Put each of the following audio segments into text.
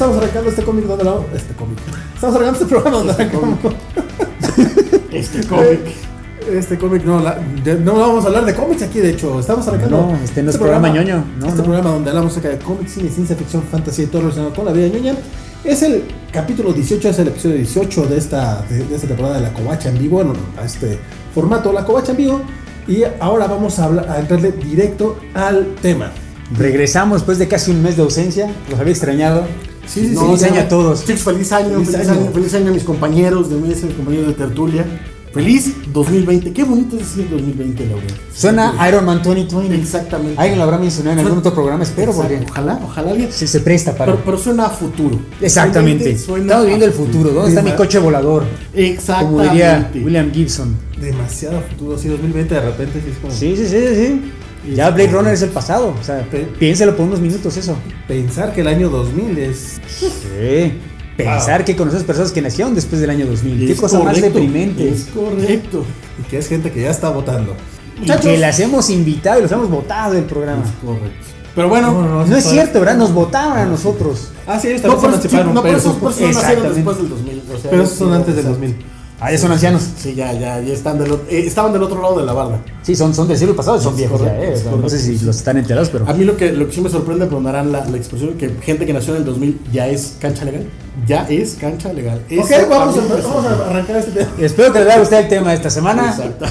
estamos arrancando este cómic donde la... Este cómic. Estamos arrancando este programa donde arrancamos... Este cómic. Este cómic, no, la- de- no vamos a hablar de cómics aquí, de hecho. Estamos arrancando... No, este no es programa ñoño, no, este no. programa donde hablamos acerca de cómics, cine, ciencia ficción, fantasía y todo relacionado con la vida ñoña. Es el capítulo 18, es el episodio 18 de esta, de, de esta temporada de La Covacha en vivo, bueno, a este formato La Covacha en vivo. Y ahora vamos a, hablar, a entrarle directo al tema. Regresamos después de casi un mes de ausencia. Los había extrañado. Sí, sí, No, sí. feliz año a todos. Chicos, feliz año, Feliz feliz, año. año. feliz año a mis compañeros de mesa, mis compañeros de tertulia. Feliz 2020. Qué bonito es decir 2020, Laura. Suena Iron Man 2020. Exactamente. Alguien lo habrá mencionado en algún otro programa, espero, Exacto. porque Ojalá, ojalá alguien. se, se presta para. Pero, pero suena a futuro. Exactamente. Suena Estamos viviendo a el futuro. ¿Dónde está mi coche volador? Como Exactamente. diría William Gibson. Demasiado futuro, sí, 2020 de repente sí es como... Sí, sí, sí, sí. Ya Blade Runner es el pasado. O sea, Pe- piénselo por unos minutos eso. Pensar que el año 2000 es... Sí. Pensar que conoces personas que nacieron después del año 2000. Qué cosa más deprimente. Es correcto. Y que es gente que ya está votando. Y que las hemos invitado y los hemos votado del programa. Es correcto. Pero bueno. No, no, No es cierto, ¿verdad? Nos votaron a nosotros. Ah, sí, ellos también se emanciparon, no, pero esos por eso no nacieron Exactamente. después del 2000. o sea, pero esos son antes del exacto. 2000. Ah, ya son ancianos. Sí, ya, ya, ya están del, eh, estaban del otro lado de la barda. Sí, son, son del siglo pasado y son viejos ya, correcto, ¿eh? O sea, No sé si los están enterados, pero. A mí lo que, lo que sí me sorprende, perdonarán la, la expresión, que gente que nació en el 2000 ya es cancha legal. Ya es cancha legal. Ok, vamos a vamos arrancar este tema. Espero que les haya gustado el tema de esta semana. Exacto.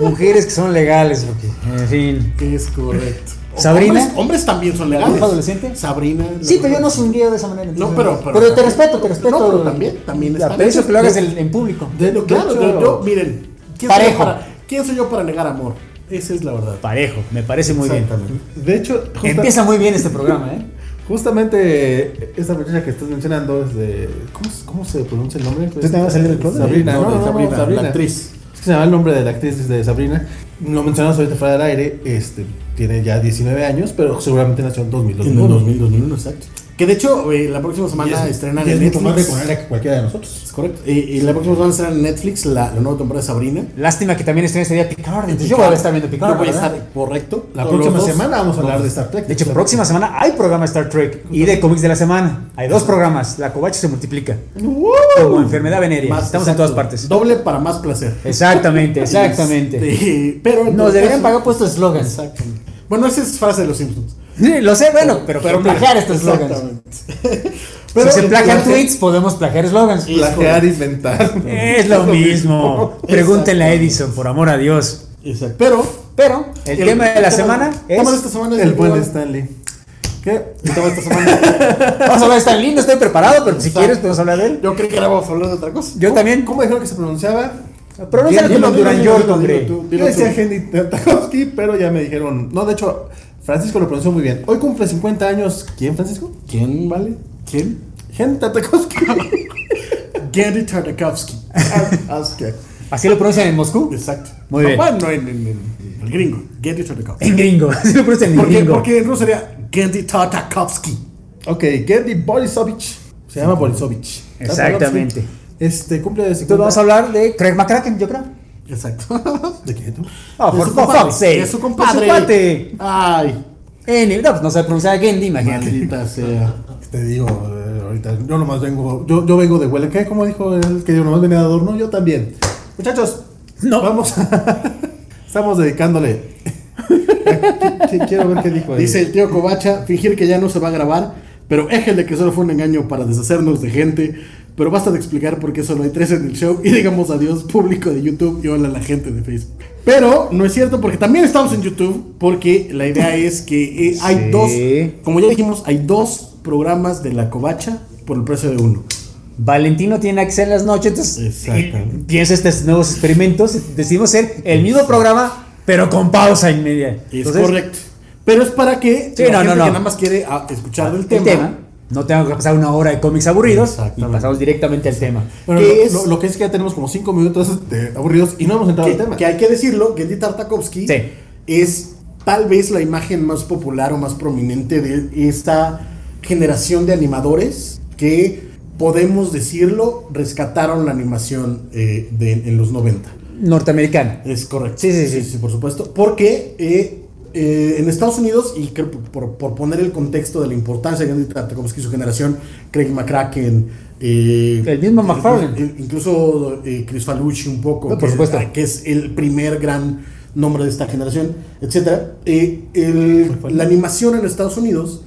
Mujeres que son legales, porque, en fin. es correcto. ¿Sabrina? Hombres, hombres también son legales. ¿Grupo adolescente? Sabrina. Sí, pero yo no sonrío de esa manera. No, pero, pero, te respeto, te respeto. No, pero también, también pero eso que lo hagas en, en público. De, de Claro, hecho, yo, yo- miren, ¿quién soy, yo Parejo. para, ¿quién soy yo para negar amor? Esa es la verdad. Parejo, me parece muy bien. Exactamente. de hecho justa- Empieza muy bien este programa, ¿eh? justamente esta muchacha que estás mencionando es de. ¿Cómo, se- cómo se pronuncia el nombre? ¿Tú te vas a salir del closet? Sabrina, No, no, de no, no, Sabrina, Sabrina, la actriz. Es que se llama el nombre de la actriz de Sabrina. Lo mencionamos ahorita fuera del aire. Este, tiene ya 19 años, pero seguramente nació en 2000. En el 2000, 2001, exacto. Que de hecho, eh, la próxima semana es- estrenan en más Netflix. reconocible que cualquiera de nosotros. Es correcto. Y, y la próxima semana estrenan en Netflix la, la nueva temporada de Sabrina. Lástima que también estrena ese día Picard. Entonces yo voy a estar viendo Picard. Yo voy a ¿verdad? estar correcto. La próxima dos. semana vamos a hablar de Star Trek. De hecho, próxima semana hay programa Star Trek y de cómics de la semana. Hay dos programas. La covacha se multiplica. Como enfermedad venérea. Más- Estamos en exacto. todas partes. Doble para más placer. Exactamente, exactamente. Este, pero en Nos deberían pagar puestos eslogans. Exactamente. Bueno, esa es frase de los Simpsons. Sí, lo sé, bueno, pero, pero plagiar estos eslogans. Exactamente. si se en plagian plagiar- tweets, podemos plagiar eslogans. Y- Plagiar, inventar. Es lo mismo. Pregúntenle a Edison, por amor a Dios. Exacto. Pero Pero el, tema de la semana es. tema de esta semana es El buen Stanley. ¿Qué? el tema de esta semana. Vamos a hablar de Stan Lee, no estoy preparado, pero si Exacto. quieres podemos hablar de él. Yo creí que era vamos a hablar de otra cosa. Yo también. ¿Cómo dijeron que se pronunciaba? Pronúncialo como Duran York, hombre. Yo decía. Henry Tartakovsky, pero ya me dijeron. No, de hecho, Francisco lo pronunció muy bien. Hoy cumple 50 años. ¿Quién, Francisco? ¿Quién vale? ¿Quién? Henry Tartakovsky. Gary Tartakovsky. Ah. Así lo pronuncian en Moscú. Exacto. Muy bien. Bueno, en, en- en- en el gringo. Gary Tartakovsky. En gringo. Así lo pronuncian en gringo. Porque en ruso sería Gary Tartakovsky. Ok, Gary Borisovich. Se llama Borisovich. Exactamente. Este cumple de 50. Entonces vamos a hablar de Craig McCracken, yo creo. Exacto. ¿De qué tú? De por su fuck's sake. de su compadre. cuate. Ay. En- no, pues no sabe pronunciar Gendy, imagínate. Maldita sea. Te digo, eh, ahorita, yo nomás vengo, yo, yo vengo de huele, ¿qué? ¿Cómo dijo el que yo nomás venía de adorno? Yo también. Muchachos, No. vamos a, estamos dedicándole. Qu- qu- Quiero ver qué dijo. ahí. Dice el tío Covacha, fingir que ya no se va a grabar, pero éjele que solo fue un engaño para deshacernos de gente. Pero basta de explicar por qué solo hay tres en el show y digamos adiós público de YouTube y hola a la gente de Facebook. Pero no es cierto porque también estamos en YouTube porque la idea es que eh, hay Sí. dos, como ya dijimos, hay dos programas de la Covacha por el precio de uno. Valentino tiene que en las noches, entonces piensa estos nuevos experimentos. Decidimos hacer el mismo programa, pero con pausa inmedia. Es Entonces, correcto. Pero es para que Sí, la no, gente no, no. que nada más quiere ah, escuchar del El tema, tema. No tengo que pasar una hora de cómics aburridos y pasamos directamente al tema. Bueno, ¿qué lo, es? lo- lo que es que ya tenemos como 5 minutos de aburridos y no hemos entrado al tema. que hay que decirlo, Gendy Tartakovsky Sí. es tal vez la imagen más popular o más prominente de esta generación de animadores que podemos decirlo rescataron la animación eh, de- en los 90. Norteamericana. Es correcto. Sí, sí, sí. por supuesto. Porque eh, eh, en Estados Unidos, y creo por, por poner el contexto de la importancia de Tartakovsky y su generación, Craig McCracken, eh, El mismo McFarlane. eh, incluso eh, Chris Falucci un poco, No, por que, supuesto. que es el primer gran nombre de esta generación, etcétera. El- la animación en Estados Unidos,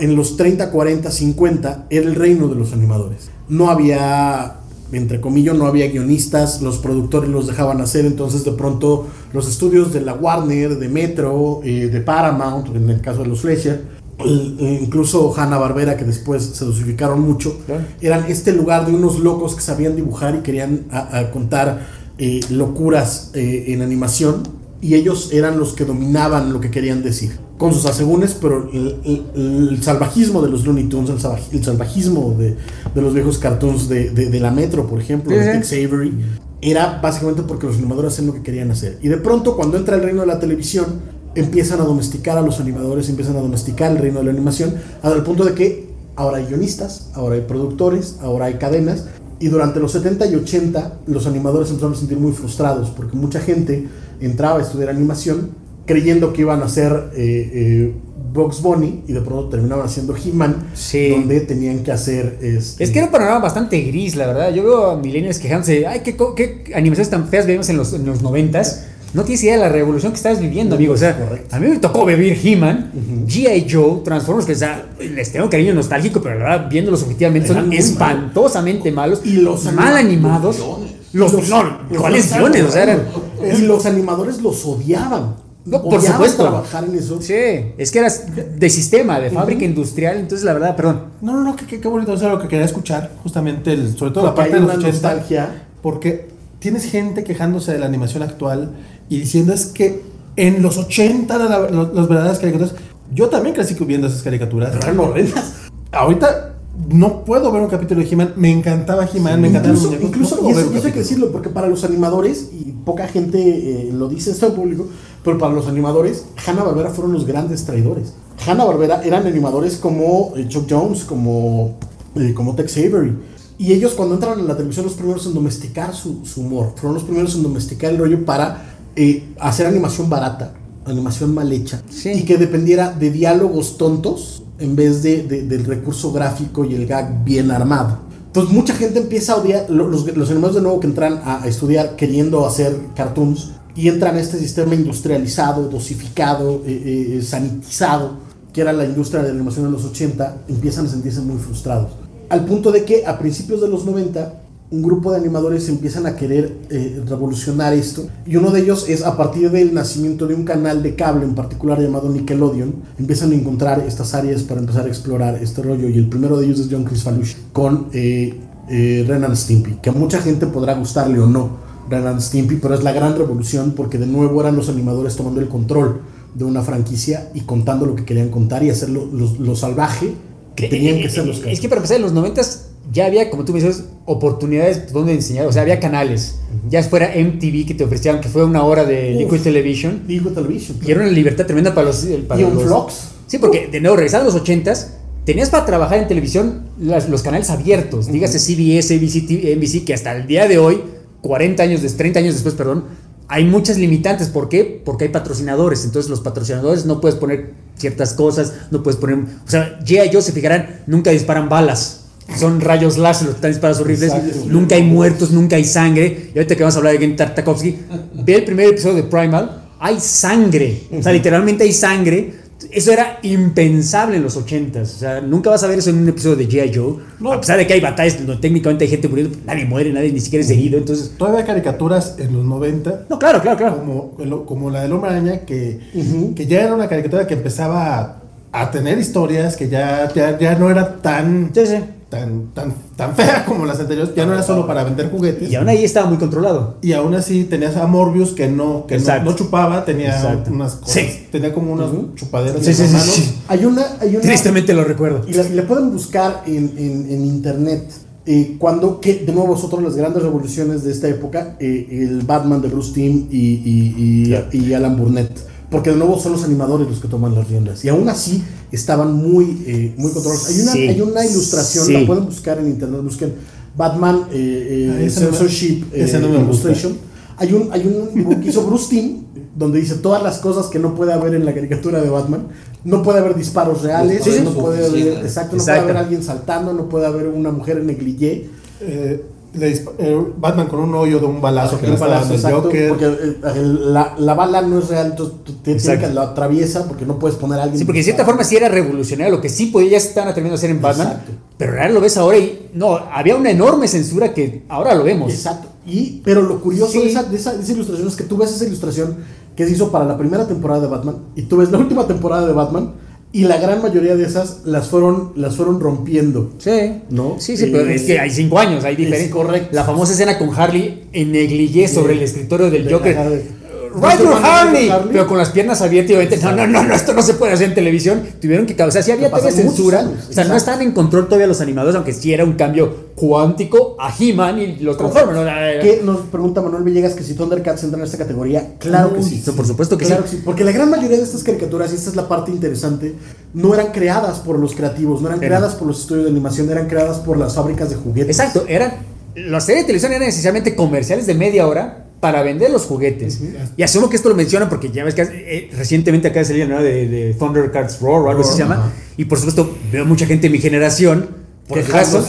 en los 30, 40, 50, era el reino de los animadores. No había, entre comillas, no había guionistas, los productores los dejaban hacer, entonces de pronto los estudios de la Warner, de Metro, eh, de Paramount, en el caso de los Fleischer, eh, incluso Hanna Barbera, que después se dosificaron mucho, eran este lugar de unos locos que sabían dibujar y querían a- a contar eh, locuras eh, en animación y ellos eran los que dominaban lo que querían decir con sus asegúnes pero el, el- el salvajismo de los Looney Tunes el, salvaj- el salvajismo de, de los viejos cartoons de, de- de la Metro por ejemplo Sí, de sí. Tex Avery era básicamente porque los animadores hacían lo que querían hacer y de pronto cuando entra el reino de la televisión empiezan a domesticar a los animadores empiezan a domesticar el reino de la animación hasta el punto de que ahora hay guionistas, ahora hay productores, ahora hay cadenas. Y durante los 70 y 80 los animadores empezaron a sentir muy frustrados porque mucha gente entraba a estudiar animación creyendo que iban a hacer eh, eh, Bugs Bunny y de pronto terminaban haciendo He-Man, Sí. donde tenían que hacer... este, Es que era un panorama bastante gris, la verdad. Yo veo a millennials quejándose, ay, qué, qué animaciones tan feas vivimos en los, en los 90s. No tienes idea de la revolución que estabas viviendo, amigo. O sea, Correcto. a mí me tocó vivir He-Man, G.I. Joe, Transformers, que o sea, les tengo cariño nostálgico, pero la verdad, viéndolos objetivamente, Eran son espantosamente malos, Y los mal animados. Los, Los- no, los- ¿cuáles guiones? O sea, eran. Y los animadores los odiaban. No, por supuesto. trabajar en eso. Sí, es que eras de sistema, de fábrica industrial, entonces la verdad, perdón. No, no, no, qué, qué, bonito. Eso es lo que quería escuchar. Justamente, el- sobre todo la parte hay de los una 80. nostalgia. Porque tienes gente quejándose de la animación actual y diciendo es que en los 80 eran la- lo- las verdaderas caricaturas. Yo también crecí viendo esas caricaturas. Eran horrendas. Ahorita no puedo ver un capítulo de He-Man. Me encantaba He-Man, me encantaban los Incluso, incluso no y eso, eso hay que decirlo, porque para los animadores, y poca gente eh, lo dice esto en público, pero para los animadores, Hanna-Barbera fueron los grandes traidores. Hanna-Barbera eran animadores como eh, Chuck Jones, como, eh, como Tex Avery. Y ellos cuando entran en la televisión, los primeros en domesticar su, su humor, fueron los primeros en domesticar el rollo para eh, hacer animación barata, animación mal hecha, Sí. y que dependiera de diálogos tontos en vez de, de- del recurso gráfico y el gag bien armado. Entonces mucha gente empieza a odiar, lo- los, los de nuevo que entran a, estudiar queriendo hacer cartoons y entran a este sistema industrializado, dosificado, eh, eh, sanitizado, que era la industria de la animación en los 80, empiezan a sentirse muy frustrados. Al punto de que a principios de los 90 un grupo de animadores empiezan a querer eh, revolucionar esto. Y uno de ellos es a partir del nacimiento de un canal de cable en particular llamado Nickelodeon, empiezan a encontrar estas áreas para empezar a explorar este rollo. Y el primero de ellos es John Chris Falush con eh, eh, Ren and Stimpy, que a mucha gente podrá gustarle o no Ren and Stimpy, pero es la gran revolución porque de nuevo eran los animadores tomando el control de una franquicia y contando lo que querían contar y hacerlo lo, lo salvaje que tenían que ser los Es que para empezar, en los 90 ya había, como tú me dices, oportunidades donde enseñar. O sea, había canales. Ya fuera MTV que te ofrecían, que fue una hora de Uf. Liquid Television. Digo Television. Y era una libertad tremenda para los. Para Y on los- Flux. Sí, porque de nuevo, regresando a los 80s, tenías para trabajar en televisión las- los canales abiertos. Dígase CBS, ABC, NBC, que hasta el día de hoy, 40 años, des- 30 años después, perdón, hay muchas limitantes. ¿Por qué? Porque hay patrocinadores. Entonces, los patrocinadores no puedes poner ciertas cosas, no puedes poner. O sea, G.I. Joe, se fijarán, nunca disparan balas. Son rayos láser, los que están disparados horribles. Exacto. Nunca hay muertos, nunca hay sangre. Y ahorita que vamos a hablar de Gen Tartakovsky, ve el primer episodio de Primal, hay sangre. O sea, literalmente hay sangre. Eso era impensable en los 80s. O sea, nunca vas a ver eso en un episodio de G.I. Joe. No. A pesar de que hay batallas donde técnicamente hay gente muriendo, nadie muere, nadie ni siquiera es herido. Entonces, Todavía hay caricaturas en los 90 no, claro, claro, claro. como, como la del hombre araña, que, que ya era una caricatura que empezaba a, a tener historias, que ya, ya, ya no era tan, Sí, sí. Tan, tan, tan fea como las anteriores, ya no era solo para vender juguetes. Y aún ahí estaba muy controlado. Y aún así tenías a Morbius que no, que no, no chupaba, tenía Exacto. unas cosas, Sí. tenía como unas chupaderas Sí, en sí, las sí, manos. sí. Hay una, hay una Tristemente lo recuerdo. y la, la pueden buscar en, en- en internet. Eh, cuando, que de nuevo es otra de las grandes revoluciones de esta época, eh, el Batman de Bruce Timm y, y- y- y Alan Burnett. Porque de nuevo son los animadores los que toman las riendas. Y aún así estaban muy, eh, muy controlados. Hay una, Sí. hay una ilustración, Sí. la pueden buscar en internet, busquen Batman eh, eh, Ah, Censorship eh, no. Illustration. Hay un, hay un dibujo que hizo Bruce Timm donde dice todas las cosas que no puede haber en la caricatura de Batman. No puede haber disparos reales, Sí, no puede haber, exacto, no puede haber alguien saltando, no puede haber una mujer en negligé. Eh, le eh, Batman con un hoyo de un balazo que Un el exacto, Joker. porque eh, el- la, la bala no es real, te- tienes Exacto. que lo atraviesa porque no puedes poner a alguien. Sí, porque de cierta forma sí era revolucionario, lo que sí podía ya se estaban atreviendo a hacer en Batman, Exacto. pero ahora lo ves ahora y no, había una enorme censura que ahora lo vemos. Exacto. Y, pero lo curioso Sí. de, esa, de esa- de esa ilustración es que tú ves esa ilustración que se hizo para la primera temporada de Batman y tú ves la última temporada de Batman y la gran mayoría de esas las fueron, las fueron rompiendo. Sí, ¿No? Sí, sí, Eh, pero es que hay cinco años, hay diferencia. correcto. La famosa escena con Harley en negligé sobre el escritorio del De Joker. La Harley. Pero con las piernas abiertas y obviamente, no, no, no, no, esto no se puede hacer en televisión. Tuvieron que, o sea, sí había todavía censura, o sea, no estaban en control todavía los animadores, aunque sí era un cambio cuántico a He-Man y los Transformers. ¿no? ¿Qué nos pregunta Manuel Villegas que si Thundercats entra en esta categoría? Claro que sí. por supuesto que Claro sí. que sí. Porque la gran mayoría de estas caricaturas, y esta es la parte interesante, no eran creadas por los creativos, no eran Era. creadas por los estudios de animación, eran creadas por las fábricas de juguetes. Exacto, eran. Las series de televisión eran necesariamente comerciales de media hora para vender los juguetes. Y asumo que esto lo mencionan porque ya ves que eh, recientemente acaba de salir ¿no? de, de Thundercats Roar o algo así se llama. Y por supuesto, veo mucha gente de mi generación. Porque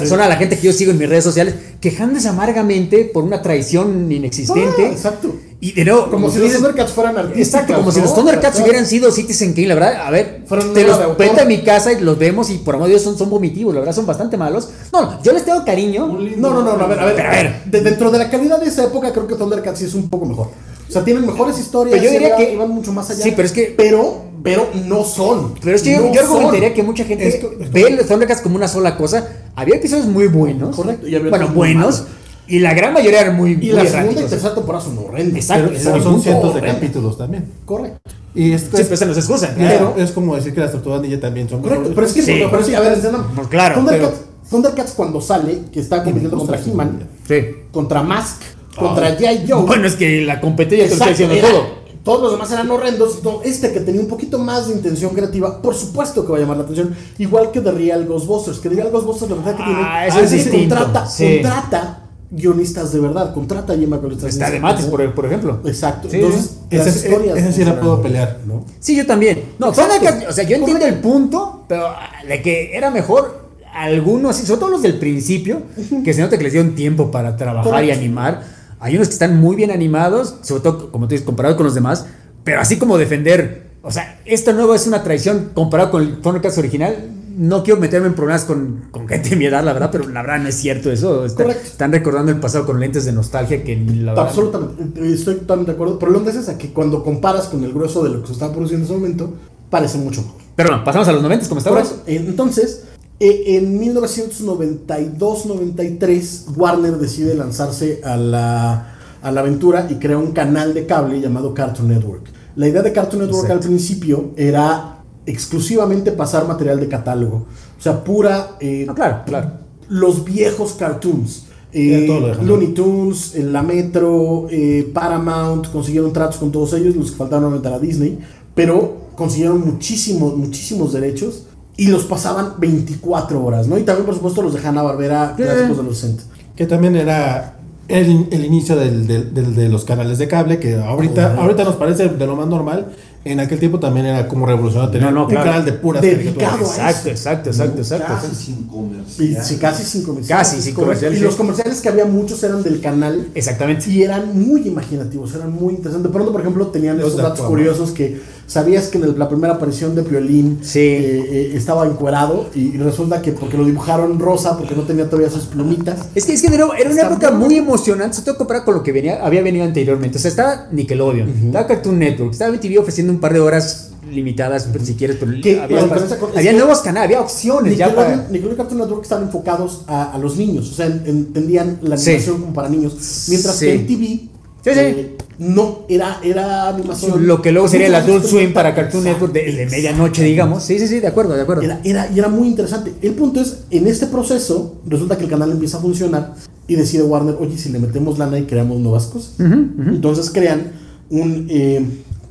son a la gente que yo sigo en mis redes sociales quejándose amargamente por una traición inexistente. Ah, exacto. Y de nuevo, Como si tú los Thundercats fueran artistas. Exacto, como si los Thundercats hubieran sido Citizen Kane, la verdad, a ver, Fueron te los vete a mi casa y los vemos y por amor de Dios son, son vomitivos, la verdad son bastante malos. No, yo les tengo cariño. No, no, no, no, a ver, a ver. Pero a ver. De- dentro de la calidad de esa época, creo que Thundercats sí es un poco mejor. O sea, tienen mejores historias. Pero yo diría que- iban mucho más allá. Sí, pero es que- Pero, pero no son. Pero es que yo- No yo, argumentaría que mucha gente ve los Thundercats como una sola cosa. Había episodios muy buenos. Correcto, y había Bueno, buenos. malos. Y la gran mayoría eran muy, Y muy la segunda y tercera temporada son horrendas. Exacto, Pero- Pero es son cientos de horrendo. capítulos también. Correcto. Y Sí, es, pero se nos excusan. pero es como decir que las tortugas ninja también son Correcto, pero es que, Sí. pero sí, a ver, entendamos. Pues claro, Thundercats, Thundercats cuando sale, que está compitiendo contra He-Man, Sí. contra Mask, contra G.I. Joe. Bueno, es que la competencia te lo está diciendo era- todo. Todos los demás eran horrendos. no, Este que tenía un poquito más de intención creativa, por supuesto que va a llamar la atención. Igual que The Real Ghostbusters. Que The Real Ghostbusters, la verdad que tiene. Ah, es veces distinto, Contrata, sí. contrata guionistas de verdad. Contrata a Gemma Collins. Está de mates, por, por ejemplo. Exacto. Sí, Entonces, Esa, las es- historias. esa sí la puedo pelear. ¿no? Sí, yo también. No. Thundercats, o sea, yo entiendo el punto, pero de que era mejor algunos, sobre todo los del principio, que se nota que les dieron tiempo para trabajar y animar. Hay unos que están muy bien animados, sobre todo, como tú dices, comparado con los demás, pero así como defender, o sea, esto nuevo es una traición comparado con el Thundercats original. No quiero meterme en problemas con, con gente de mi edad, la verdad, pero la verdad no es cierto eso. Está- están recordando el pasado con lentes de nostalgia que la verdad. Absolutamente. Estoy totalmente de acuerdo. Pero lo que es esa que cuando comparas con el grueso de lo que se estaba produciendo en ese momento, parece mucho mejor. Pero bueno, pasamos a los 90 como estábamos. Correcto. Entonces, eh, en 1992-93, Warner decide lanzarse a la, a la aventura y crea un canal de cable llamado Cartoon Network. La idea de Cartoon Network Exacto. al principio era exclusivamente pasar material de catálogo. O sea, pura... eh, Ah, claro, claro. los viejos cartoons. Eh. Looney Tunes, eh, La Metro, eh, Paramount, consiguieron tratos con todos ellos, los que faltaron aumentar a Disney, pero consiguieron muchísimos, muchísimos derechos y los pasaban 24 horas, ¿no? Y también, por supuesto, los de Hanna-Barbera clásicos de los 60. Que también era el, el inicio del- del- del- de los canales de cable, que ahorita, Correcto. ahorita nos parece de lo más normal. En aquel tiempo también era como revolucionario tener No, no, un claro. canal de puras Dedicado Exacto, exacto, exacto, exacto. Casi sin Y, comercial. sí, casi sin comerciales. Casi sin comerciales, Y los comerciales que había muchos eran del canal Exactamente. Y eran muy imaginativos, eran muy interesantes. De pronto, por ejemplo, tenían Los esos datos curiosos que sabías que en la primera aparición de Piolín Sí. eh, eh, estaba encuerado y resulta que porque lo dibujaron rosa, porque no tenía todavía sus plumitas. Es que, es que de nuevo, era una época muy muy emocionante, sobre todo comparado con lo que venía, había venido anteriormente. O sea, estaba Nickelodeon, estaba Cartoon Network, estaba MTV ofreciendo un par de horas limitadas, pero si quieres, pero Que había, con- que nuevos canales, había opciones Nickelodeon, para... Nickelodeon y Cartoon Network estaban enfocados a, a los niños, o sea, en- entendían la Sí. animación como para niños. Mientras Sí. que MTV sí. eh, no era, era animación. Lo que luego sería el Adult Swim para. Cartoon Network de, de medianoche, digamos. Sí, sí, sí, de acuerdo, de acuerdo. Era, era muy interesante. El punto es, en este proceso, resulta que el canal empieza a funcionar y decide Warner, oye, si le metemos lana y creamos nuevas cosas. Entonces crean un, eh,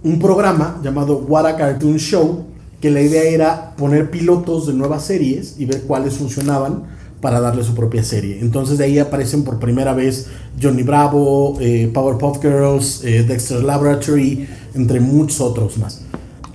un programa llamado What a Cartoon Show, que la idea era poner pilotos de nuevas series y ver cuáles funcionaban para darle su propia serie. Entonces de ahí aparecen por primera vez Johnny Bravo, eh, Powerpuff Girls, eh, Dexter's Laboratory, entre muchos otros más.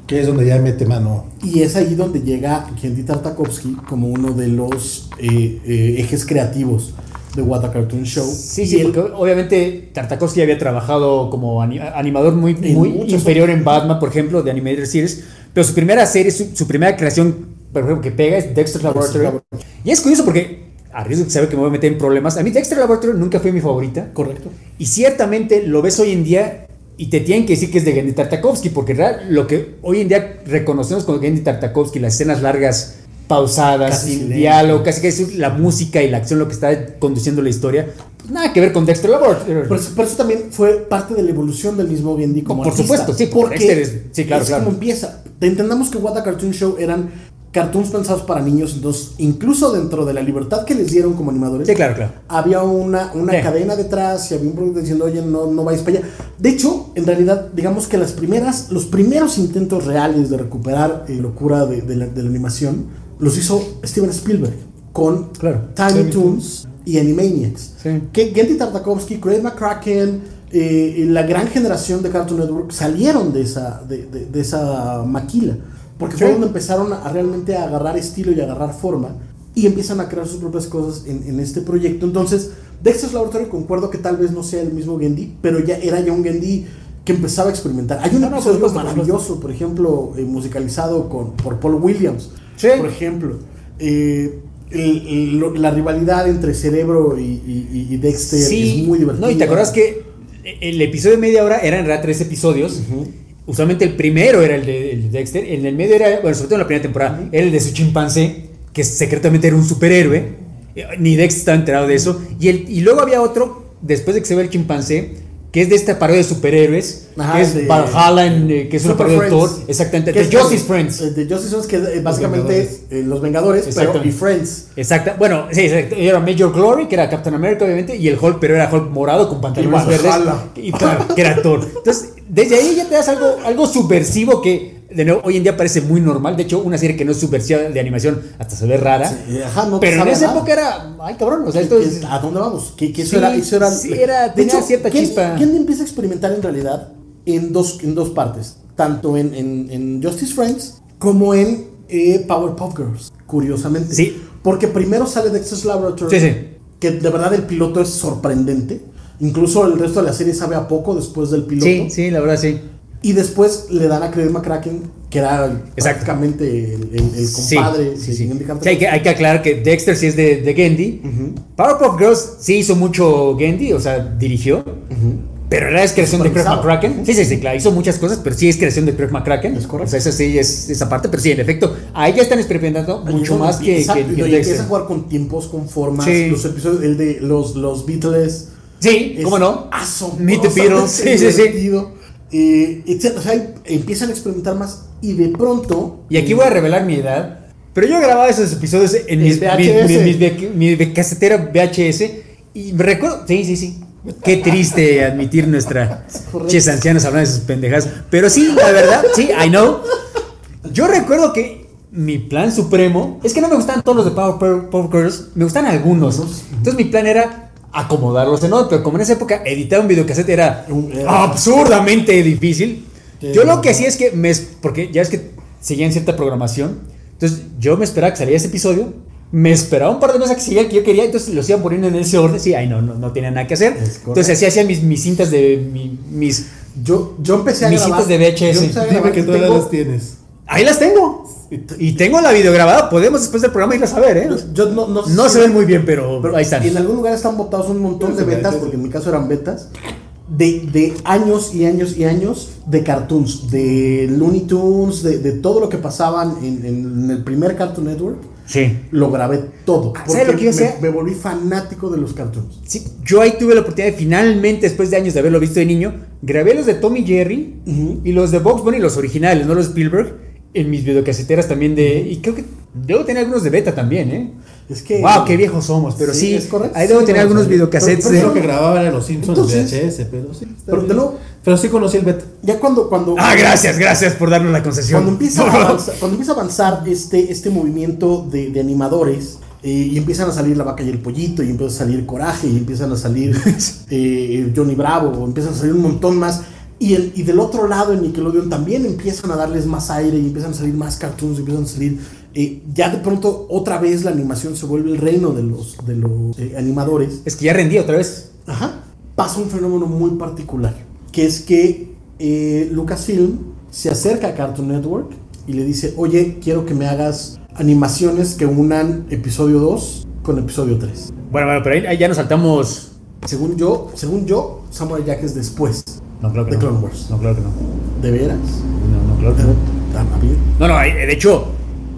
Que es donde ya mete mano. Y es ahí donde llega Kendy Tartakovsky como uno de los eh, eh, ejes creativos de What a Cartoon Show. Sí, Y sí, él- porque obviamente Tartakovsky había trabajado como ani- animador muy, muy inferior en Batman, por ejemplo, de Animated Series, pero su primera serie, su, su primera creación, por ejemplo, que pega es Dexter Laboratory. Y es curioso porque, a riesgo de saber que me voy a meter en problemas, a mí Dexter Laboratory nunca fue mi favorita. Correcto. Y ciertamente lo ves hoy en día y te tienen que decir que es de Gendy Tartakovsky, porque en realidad lo que hoy en día reconocemos con Gendy Tartakovsky, las escenas largas, pausadas, Casi sin silencio. diálogo, casi que es la música y la acción lo que está conduciendo la historia, pues nada que ver con Dexter Laboratory. Por eso, por eso también fue parte de la evolución del mismo Gendy como Por artista. supuesto, sí, porque es- sí, claro, es claro. como empieza. Entendamos que What a Cartoon Show eran cartoons pensados para niños, entonces incluso dentro de la libertad que les dieron como animadores, Sí, claro, claro. había una, una Sí. cadena detrás y había un producto diciendo, oye, no, no vais para allá. De hecho, en realidad, digamos que las primeras, los primeros intentos reales de recuperar eh, locura de, de la, de la animación los hizo Steven Spielberg con Claro. Tiny Sí. Toons y Animaniacs. Que Gendy Tartakovsky, Craig McCracken, eh, la gran generación de Cartoon Network salieron de esa, de- de esa maquila. Porque fue Sí. donde empezaron a realmente a agarrar estilo y a agarrar forma. Y empiezan a crear sus propias cosas en, en este proyecto. Entonces, Dexter's Laboratory concuerdo que tal vez no sea el mismo Gendy, pero ya era ya un Gendy que empezaba a experimentar. Hay un No, no, episodio por maravilloso, por ejemplo, eh, musicalizado con, por Paul Williams. Sí. Por ejemplo, eh, el- el- lo- la rivalidad entre Cerebro y, y- y Dexter Sí, es muy divertida. No, y te acuerdas que el episodio de media hora era en realidad tres episodios. Usualmente el primero era el de, el de Dexter, en el medio era, bueno, sobre todo en la primera temporada, era el de su chimpancé, que secretamente era un superhéroe. Eh, Ni Dexter estaba enterado de eso. Y, el, y luego había otro, después de que se ve el chimpancé, que es de esta parodia de superhéroes, Ajá, que es de- Valhalla, en, eh, que es una parodia de. Thor. Exactamente, de Justice Friends. De Justice Friends, que es eh, básicamente Vengadores. eh, Los Vengadores, pero y Friends. Exacto. Bueno, sí, exacto. Era Major Glory, que era Captain America, obviamente, y el Hulk, pero era Hulk morado con pantalones verdes. Y claro, que era Thor. Entonces, desde ahí ya te das algo, algo subversivo que, de nuevo, hoy en día parece muy normal. De hecho, una serie que no es subversiva de animación hasta se ve rara. Sí, ajá, no pero en esa nada. época era, ay cabrón, o sea, ¿Qué- esto qué- es... ¿A dónde vamos? Que eso, Sí, era, eso era. sí, era- tenía cierta Gendy- chispa. Gendy empieza a experimentar en realidad en dos, en dos partes: tanto en, en- en Justice Friends como en eh, Powerpuff Girls, curiosamente. Sí. Porque primero sale Dexter's Laboratory, que de verdad el piloto es sorprendente. Incluso el resto de la serie sabe a poco después del piloto. Sí, sí, la verdad sí. Y después le dan a Craig McCracken, que era Exacto. prácticamente el, el- el Sí, compadre sí, sí. Carter. Sí, hay, que, hay que aclarar que Dexter sí es de, de Gendy. Powerpuff Girls sí hizo mucho Gendy, o sea, dirigió. Pero era es creación de Craig. McCracken. Sí, sí, sí, claro, hizo muchas cosas, pero sí es creación de Craig McCracken. Es correcto. O sea, esa sí es esa parte, pero sí, en efecto, ahí ya están experimentando mucho más que, que, que donde Dexter. empieza a jugar con tiempos, con formas. Sí. Los episodios, el de los, los Beatles. Sí, ¿cómo no? Beatles. Sí, sí, sí. Eh, o sea, empiezan a experimentar más y de pronto. Y aquí voy a revelar mi edad. Pero yo grababa esos episodios en mis, mi, mi- mi- mi casetera VHS. Y recuerdo. Sí, sí, sí. Qué triste admitir nuestra. Ches ancianos hablando de sus pendejas. Pero sí, la verdad, sí, I know. Yo recuerdo que mi plan supremo. Es que no me gustaban todos los de Power Power Girls. Me gustan algunos. Entonces mi plan era acomodarlos en otro. Pero como en esa época editar un videocassette era absurdamente difícil. Yo lo que hacía es que me. Porque ya es que seguían cierta programación. Entonces yo me esperaba que saliera ese episodio. Me esperaba un par de meses a que siguiera el que yo quería. Entonces los iban poniendo en ese orden. Sí, ay, no, no, no tenía nada que hacer. Entonces así hacía mis, mis cintas de. mi- mis. Yo, yo empecé a Mis grabar. citas de VHS. Dime que tengo- las tienes. Ahí las tengo. Y tengo la videograbada. Podemos después del programa irlas a ver, ¿eh? Yo no, no, sé No si- se ven muy bien, pero, Pero ahí están. En algún lugar están botados un montón de betas, porque en mi caso eran betas, de, de años y años y años de cartoons, de Looney Tunes, de, de todo lo que pasaban en, en el primer Cartoon Network. Sí. Lo grabé todo. Ah, ¿sabe lo que yo me, me volví fanático de los cartoons. Sí, yo ahí tuve la oportunidad de finalmente, después de años de haberlo visto de niño, grabé los de Tommy Jerry Ujú. y los de Box Bunny, los originales, no los de Spielberg, en mis videocaseteras también de. Y creo que debo tener algunos de beta también, ¿eh? Es que. wow, qué viejos somos, pero sí, es correcto. ahí debo Sí, tener no, algunos sí. videocassettes Pero- de. Creo que grababa era los Simpsons Entonces- de VHS, pero sí. Pero sí conocí el beta. Ya cuando. cuando Ah, gracias, gracias por darnos la concesión. Cuando empieza, a avanzar, cuando empieza a avanzar este, este movimiento de, de animadores eh, y empiezan a salir la vaca y el pollito, y empieza a salir Coraje, y empiezan a salir eh, Johnny Bravo, empiezan a salir un montón más. Y, el, y del otro lado en Nickelodeon también empiezan a darles más aire y empiezan a salir más cartoons, empiezan a salir... eh, ya de pronto otra vez la animación se vuelve el reino de los, de los eh, animadores. Es que ya rendía otra vez. Ajá. Pasa un fenómeno muy particular, que es que eh, Lucasfilm se acerca a Cartoon Network y le dice, oye, quiero que me hagas animaciones que unan episodio 2 con episodio 3. Bueno, bueno, pero ahí, ahí ya nos saltamos. Según yo, según yo, Samurai Jack es después No, claro que de no. Clone Wars. No, claro que no. ¿De veras? No, no, claro que no. Ah. No, no, de hecho,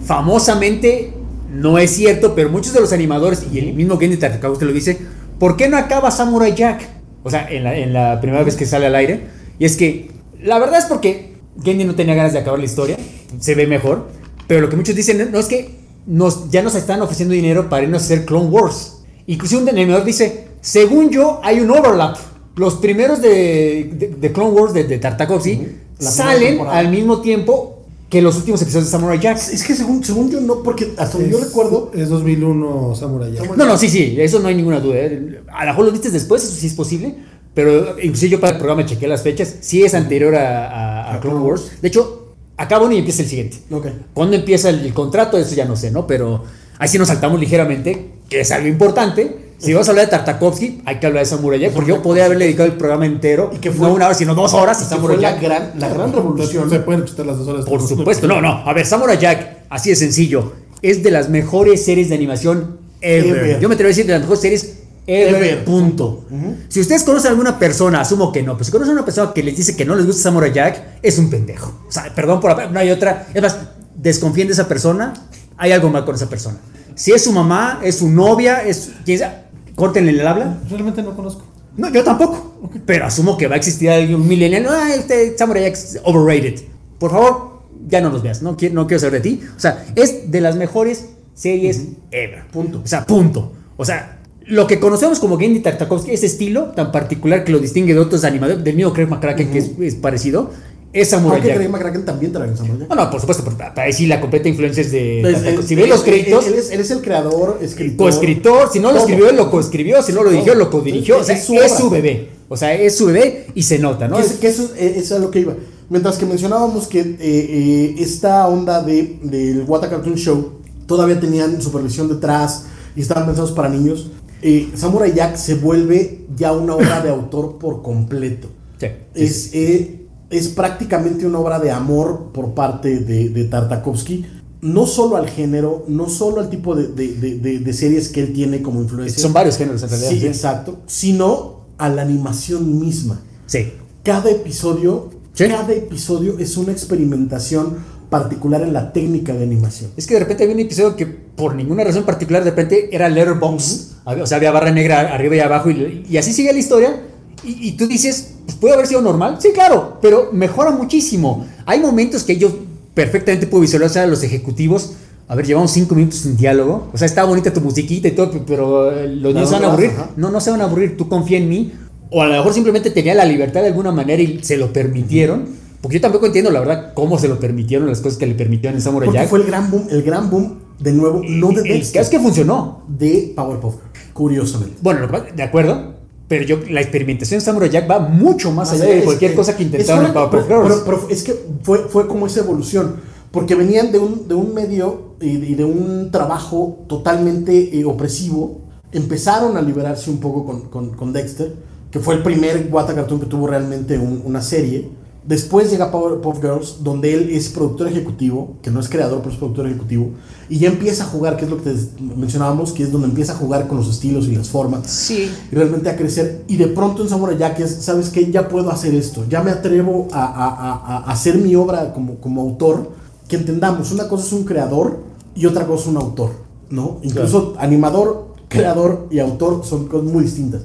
famosamente no es cierto, pero muchos de los animadores, y el mismo Gendy Tartakovsky lo dice, ¿por qué no acaba Samurai Jack? O sea, en la, en la primera vez que sale al aire. Y es que, la verdad es porque Gendy no tenía ganas de acabar la historia, se ve mejor, pero lo que muchos dicen, no es que nos, ya nos están ofreciendo dinero para irnos a hacer Clone Wars. Inclusive un animador dice, según yo, hay un overlap. Los primeros de, de, de Clone Wars de, de Tartakovsky salen temporada. al mismo tiempo que los últimos episodios de Samurai Jack. Es que según, según yo no, porque hasta donde yo recuerdo... Es 2001 Samurai Jack. No, no, sí, sí, eso no hay ninguna duda. ¿eh? A lo mejor lo viste después, eso sí es posible. Pero inclusive yo para el programa chequé las fechas. Sí es anterior a, a- Clone Wars. De hecho, acaba uno y empieza el siguiente. Ok. ¿Cuándo empieza el, el contrato? Eso ya no sé, ¿no? Pero ahí sí nos saltamos ligeramente, que es algo importante. Si vamos a hablar de Tartakovsky, hay que hablar de Samurai Jack, porque yo podría haberle dedicado el programa entero, Y que fue- no una hora, sino dos horas a Samurai fue la Jack. gran, la gran revolución. Se pueden chutar las dos horas. Por supuesto, no, no. A ver, Samurai Jack, así de sencillo, es de las mejores series de animación ever. Ever. Yo me atrevo a decir de las mejores series ever, Ever. punto. Si ustedes conocen a alguna persona, asumo que no, pero si conocen a una persona que les dice que no les gusta Samurai Jack, es un pendejo. O sea, perdón por la- no hay otra. Es más, desconfíen de esa persona, hay algo mal con esa persona. Si es su mamá, es su novia, es quien sea, córtenle el habla. Realmente no conozco. No, yo tampoco. Pero asumo que va a existir un millennial. Ay, este Samurai es overrated. Por favor, ya no nos veas. No quiero, no quiero saber de ti. O sea, es de las mejores series ever. Punto. O sea, punto. O sea, lo que conocemos como Gendy Tartakovsky, ese estilo tan particular que lo distingue de otros animadores, del mismo Craig McCracken, que es, es parecido, es Samurai Aunque Jack. Craig McCracken también trae en Samurai Jack. No, no, por supuesto, para decir la completa influencia es de. Es- Tartakovsky. es- si ves los créditos. Él, es, él es el creador, escritor. Coescritor, si no lo todo. escribió, él lo coescribió, si no lo dirigió, lo codirigió. O sea, Es es, su bebé. O sea, es su bebé y se nota, ¿no? Que, es- que eso, es- eh, eso es a lo que iba. Mientras que mencionábamos que eh, eh, esta onda de, del Wata Cartoon Show todavía tenían supervisión detrás y estaban pensados para niños, eh, Samurai Jack se vuelve ya una obra de autor por completo. Sí, sí, Es, eh, es prácticamente una obra de amor por parte de, de Tartakovsky. No solo al género, no solo al tipo de, de- series que él tiene como influencia. Son varios géneros en realidad. Sí, Sí. exacto. Sino a la animación misma. Sí. Cada episodio, Sí. cada episodio es una experimentación particular en la técnica de animación. Es que de repente había un episodio que por ninguna razón particular de repente era letterbox. Había- O sea, había barra negra arriba y abajo y, y así sigue la historia. Y, y tú dices, pues puede haber sido normal. Sí, claro, pero mejora muchísimo. Hay momentos que yo perfectamente puedo visualizar a los ejecutivos. A ver, llevamos cinco minutos sin diálogo. O sea, está bonita tu musiquita y todo, pero eh, los niños se van a aburrir. Ajá. No, no se van a aburrir. Tú confía en mí. O a lo mejor simplemente tenía la libertad de alguna manera y se lo permitieron. Porque yo tampoco entiendo, la verdad, cómo se lo permitieron, las cosas que le permitieron en Samurai Porque Jack. fue el gran boom, el gran boom, de nuevo, no de El caso es que funcionó. de Powerpuff, curiosamente. Bueno, de acuerdo. Pero yo, la experimentación de Samurai Jack va mucho más allá de Es- cualquier es- cosa que intentaron en Powerpuff pero, pero- es que fue, fue como esa evolución. Porque venían de un, de un medio y, y de un trabajo totalmente eh, opresivo. Empezaron a liberarse un poco con, con- con Dexter, que fue el primer Wata Cartoon que tuvo realmente un- una serie. Después llega Powerpuff Girls, donde él es productor ejecutivo, que no es creador, pero es productor ejecutivo. Y ya empieza a jugar, que es lo que te mencionábamos, que es donde empieza a jugar con los estilos y las formas sí. y realmente a crecer. Y de pronto en Samurai Jack es, ¿sabes qué? Ya puedo hacer esto, ya me atrevo a, a- a- a hacer mi obra como, como autor. Que entendamos, una cosa es un creador y otra cosa es un autor, ¿no? Incluso animador, creador y autor son cosas muy distintas.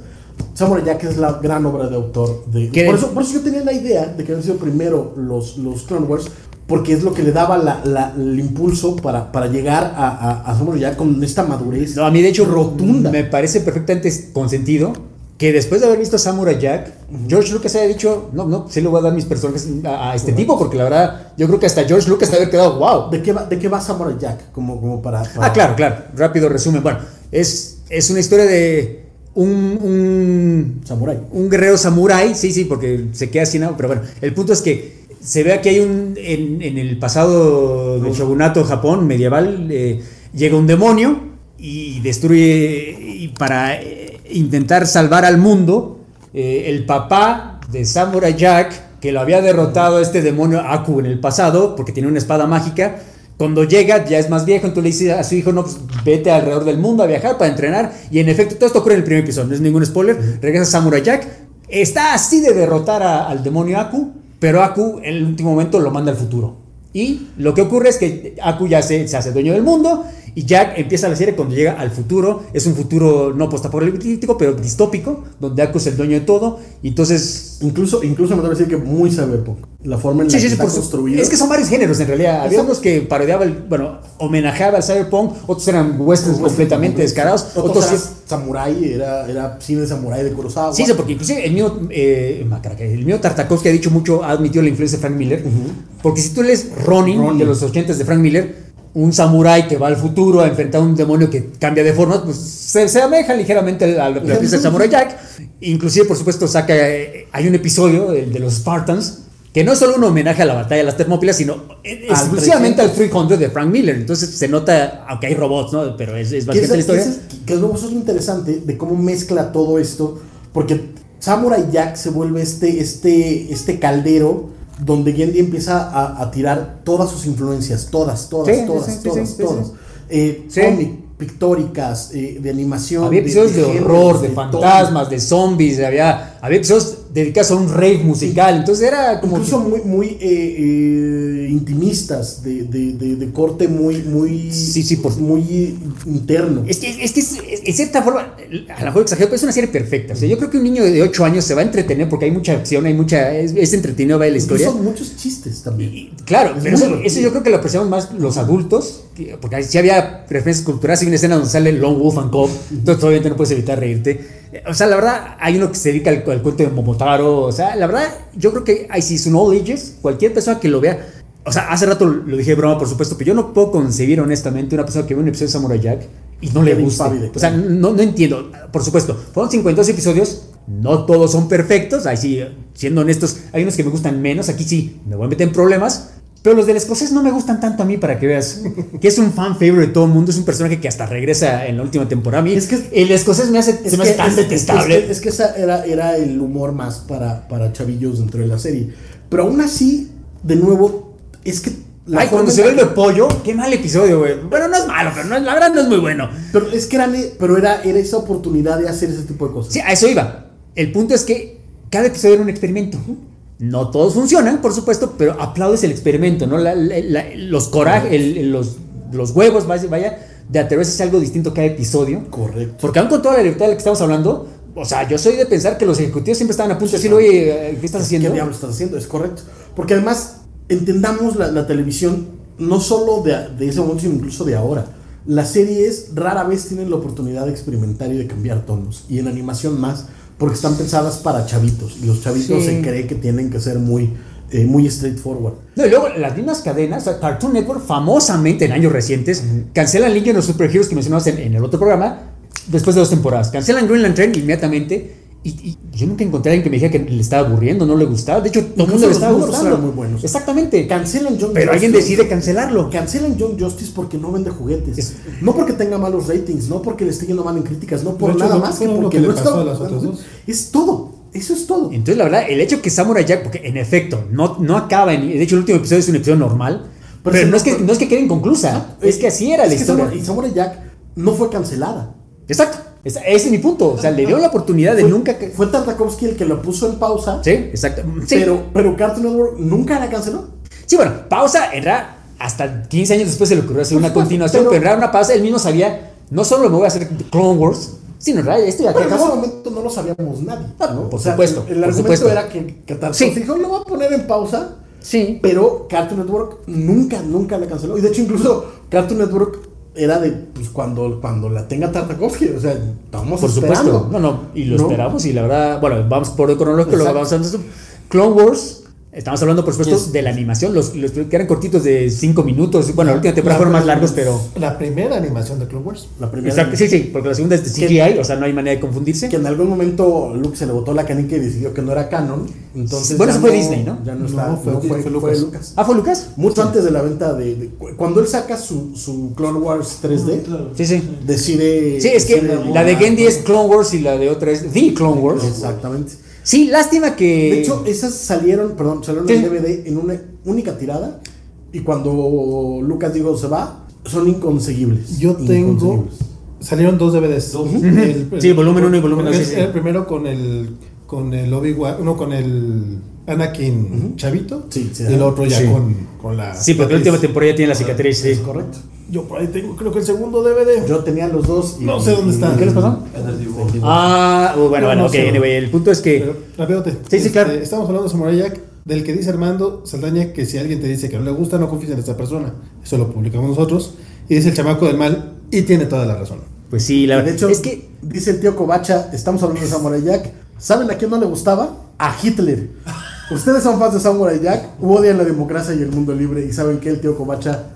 Samurai Jack es la gran obra de autor. De, por, eso, por eso yo tenía la idea de que habían sido primero los, los Clone Wars, porque es lo que le daba la- la- el impulso para, para llegar a, a, a Samurai Jack con esta madurez No, a mí de hecho rotunda. me parece perfectamente consentido que después de haber visto Samurai Jack, George Lucas haya dicho, no, no, sí le voy a dar mis personajes a, a este tipo, porque la verdad, yo creo que hasta George Lucas debe haber quedado, wow. ¿De qué va, de qué va Samurai Jack? Como, como para, para- Ah, claro, claro, rápido resumen. Bueno, es, es una historia de un, un, Samurai. un guerrero samurái, sí, sí, porque se queda sin agua, pero bueno, el punto es que se ve que hay un, en, en el pasado del shogunato Japón medieval, eh, llega un demonio y destruye, y para eh, intentar salvar al mundo, eh, el papá de Samurai Jack, que lo había derrotado a este demonio Aku en el pasado, porque tiene una espada mágica, cuando llega ya es más viejo, entonces le dice a su hijo, no, pues vete alrededor del mundo a viajar para entrenar. Y en efecto, todo esto ocurre en el primer episodio, no es ningún spoiler. Regresa Samurai Jack, está así de derrotar a- al demonio Aku, pero Aku en el último momento lo manda al futuro. Y lo que ocurre es que Aku ya se, se hace dueño del mundo y Jack empieza la serie cuando llega al futuro. Es un futuro no postapocalíptico, pero distópico, donde Aku es el dueño de todo. Y entonces Incluso, incluso me atrevo a decir que muy cyberpunk. La forma en la Sí, que sí, está construido. Es que son varios géneros en realidad. Había unos que parodiaba, el, bueno, homenajeaba al cyberpunk, otros eran westerns completamente descarados, Otros otros samurai, era, era cine samurai de Kurosawa. Sí, sí, porque inclusive el mío, eh, el mío Tartakovsky ha dicho mucho, ha admitido la influencia de Frank Miller, porque si tú lees Ronin, Ronin. de los 80 de Frank Miller, un samurái que va al futuro a enfrentar a un demonio que cambia de forma, pues se, se ameja ligeramente a la pieza de Samurai Jack. Inclusive, por supuesto, saca, eh, hay un episodio, el de los Spartans, que no es solo un homenaje a la batalla de las Termópilas, sino Al exclusivamente al 300. 300 de Frank Miller. Entonces se nota, aunque hay robots, ¿no? Pero es, es Que, esa- la historia. que es- que luego eso es lo interesante de cómo mezcla todo esto, porque Samurai Jack se vuelve este, este, este caldero donde Gendy empieza a, a tirar todas sus influencias, todas, todas, Sí, todas, sí, todas, sí, todas. sí. Eh. Cómic, pictóricas, eh, de animación. Había episodios de, horror, de, fantasmas, de zombies, había, había episodios dedicados a un rave musical. Entonces era como. Incluso muy, muy eh, eh, intimistas, de, de, de, de corte muy, muy, Sí, sí, por- muy interno. Es que, es que es- en cierta forma, a lo mejor exagero, pero es una serie perfecta. O sea, yo creo que un niño de 8 años se va a entretener porque hay mucha acción, hay mucha. Es, es entretenido ver la historia. Incluso muchos chistes también. Y- Claro, Es pero eso, yo creo que lo apreciamos más los adultos, que- porque sí había referencias culturales, hay una escena donde sale Lone Wolf and Cub, entonces obviamente no puedes evitar reírte. O sea, la verdad, hay uno que se dedica al, al cuento de Momotaro, o sea, la verdad, yo creo que hay si all ages, cualquier persona que lo vea, o sea, hace rato lo dije de broma, por supuesto, pero yo no puedo concebir honestamente una persona que ve un episodio de Samurai Jack y no le impávide, O sea, no, no entiendo. Por supuesto, fueron 52 episodios. No todos son perfectos. Ahí sí, siendo honestos, hay unos que me gustan menos. Aquí sí, me voy a meter en problemas. Pero los del escocés no me gustan tanto a mí para que veas que es un fan favorite de todo el mundo. Es un personaje que hasta regresa en la última temporada. A mí Es que- el escocés me hace, se me hace tan es- detestable. Es que, es que esa era, era el humor más para, para chavillos dentro de la serie. Pero aún así, de nuevo, es que. la Ay, cuando se ve el pollo, qué mal episodio, güey. Bueno, no es malo, pero no, es- la verdad no es muy bueno. Pero es que era, pero era, era esa oportunidad de hacer ese tipo de cosas. Sí, a eso iba. El punto es que cada episodio era un experimento. No todos funcionan, por supuesto, pero aplaudes el experimento, ¿no? La- la- la- los el- el- los, los huevos, vaya, vaya, de atreverse a algo distinto cada episodio. Correcto. Porque aún con toda la libertad de la que estamos hablando, o sea, yo soy de pensar que los ejecutivos siempre estaban a punto de decir, oye, ¿qué estás haciendo? ¿Qué diablos estás haciendo? Es correcto. Porque además, entendamos la, la televisión no solo de, de ese momento, sino incluso de ahora. Las series rara vez tienen la oportunidad de experimentar y de cambiar tonos. Y en animación más, porque están pensadas para chavitos. Y los chavitos Sí. se cree que tienen que ser muy, eh, muy straightforward. No, y luego las mismas cadenas, Cartoon Network famosamente en años recientes cancelan Legion of Superheroes que mencionabas en, en el otro programa después de dos temporadas. Cancelan Green Lantern inmediatamente y, y yo nunca encontré a alguien que me dijera que le estaba aburriendo, no le gustaba. De hecho, todo el mundo le estaba gustando. muy buenos. Exactamente. Cancelan John Pero alguien decide cancelarlo. Cancelan John Justice porque no vende juguetes. Es- no porque tenga malos ratings, no porque le esté yendo mal en críticas, no por hecho, nada no más que porque que le no pasó está- a las otras dos. Es todo. Eso es todo. Entonces, la verdad, el hecho que Samurai Jack, porque en efecto, no, no acaba en. De hecho, el último episodio es un episodio normal. Pero no, no es que, no es que quede inconclusa. es que así era Es la que historia. Samurai- y Samurai Jack no fue cancelada. Exacto. Ese es mi punto. O sea, le dio la oportunidad de fue, nunca. que- Fue Tartakovsky el que lo puso en pausa. Sí, exacto. Sí. Pero, pero Cartoon Network nunca la canceló. Sí, bueno, pausa era hasta 15 años después se le ocurrió hacer una continuación, pero- pero, era una pausa. Él mismo sabía, no solo me voy a hacer Clone Wars, sino en realidad esto ya Pero en ese momento no lo sabíamos nadie. Ah, ¿no? por O sea, supuesto, El, por argumento supuesto. era que, que Tartakovsky Sí. dijo: Lo voy a poner en pausa. Sí. Pero Cartoon Network nunca, nunca la canceló. Y de hecho, incluso Cartoon Network era de pues cuando, cuando la tenga Tartakovsky, o sea, estamos Por esperando. supuesto. No, no, y lo ¿No? esperamos y la verdad, bueno, vamos por el cronológico, lo vamos hablando. Clone Wars, estamos hablando por supuesto Yes. de la animación, los, los que eran cortitos de 5 minutos, bueno, la última temporada fueron más largos, pero... La primera animación de Clone Wars. La primera Exacto, sí, sí, porque la segunda es de Que- CGI, o sea, no hay manera de confundirse. que en algún momento Luke se le botó la canica y decidió que no era canon. Entonces Bueno, eso fue Disney, ¿no? Ya no No, está. fue- no, fue- fue, fue fue Lucas. Ah, ¿fue Lucas? Mucho antes de la venta de, de- cu- Cuando él saca su, su Clone Wars 3D, Sí, sí. decide. Sí, es que la de Gendy es Clone Wars y la de otra es The Clone Wars. Exactamente. Sí, lástima que... De hecho, esas salieron, perdón, salieron en DVD en una única tirada. Y cuando Lucas dijo se va, son inconseguibles. Yo tengo. Inconseguibles. Salieron dos DVDs. El- Sí, volumen uno y volumen porque dos, es sí, sí. El primero con el. Con el Obi-Wan. Uno con el. Anakin Chavito. Sí, sí. Y el otro ya Sí. con, con la. Sí, porque la última temporada ya tiene la cicatriz, sí. Es correcto. Yo por ahí tengo, creo que el segundo DVD. Yo tenía los dos. y- No sé dónde están. ¿Qué les pasó? En el dibujo. Ah, uh, bueno, No, bueno, no ok, anyway, el punto es que... Pero, rapidíote. Sí, sí, claro. Estamos hablando de Samurai Jack, del que dice Armando Saldaña que si alguien te dice que no le gusta, no confíes en esta persona. Eso lo publicamos nosotros. Y dice el chamaco del mal, y tiene toda la razón. Pues sí, la de hecho, es que... dice el tío Kovacha, estamos hablando de Samurai Jack. ¿Saben a quién no le gustaba? A Hitler. Ustedes son fans de Samurai Jack, odian la democracia y el mundo libre y saben que el tío Kovacha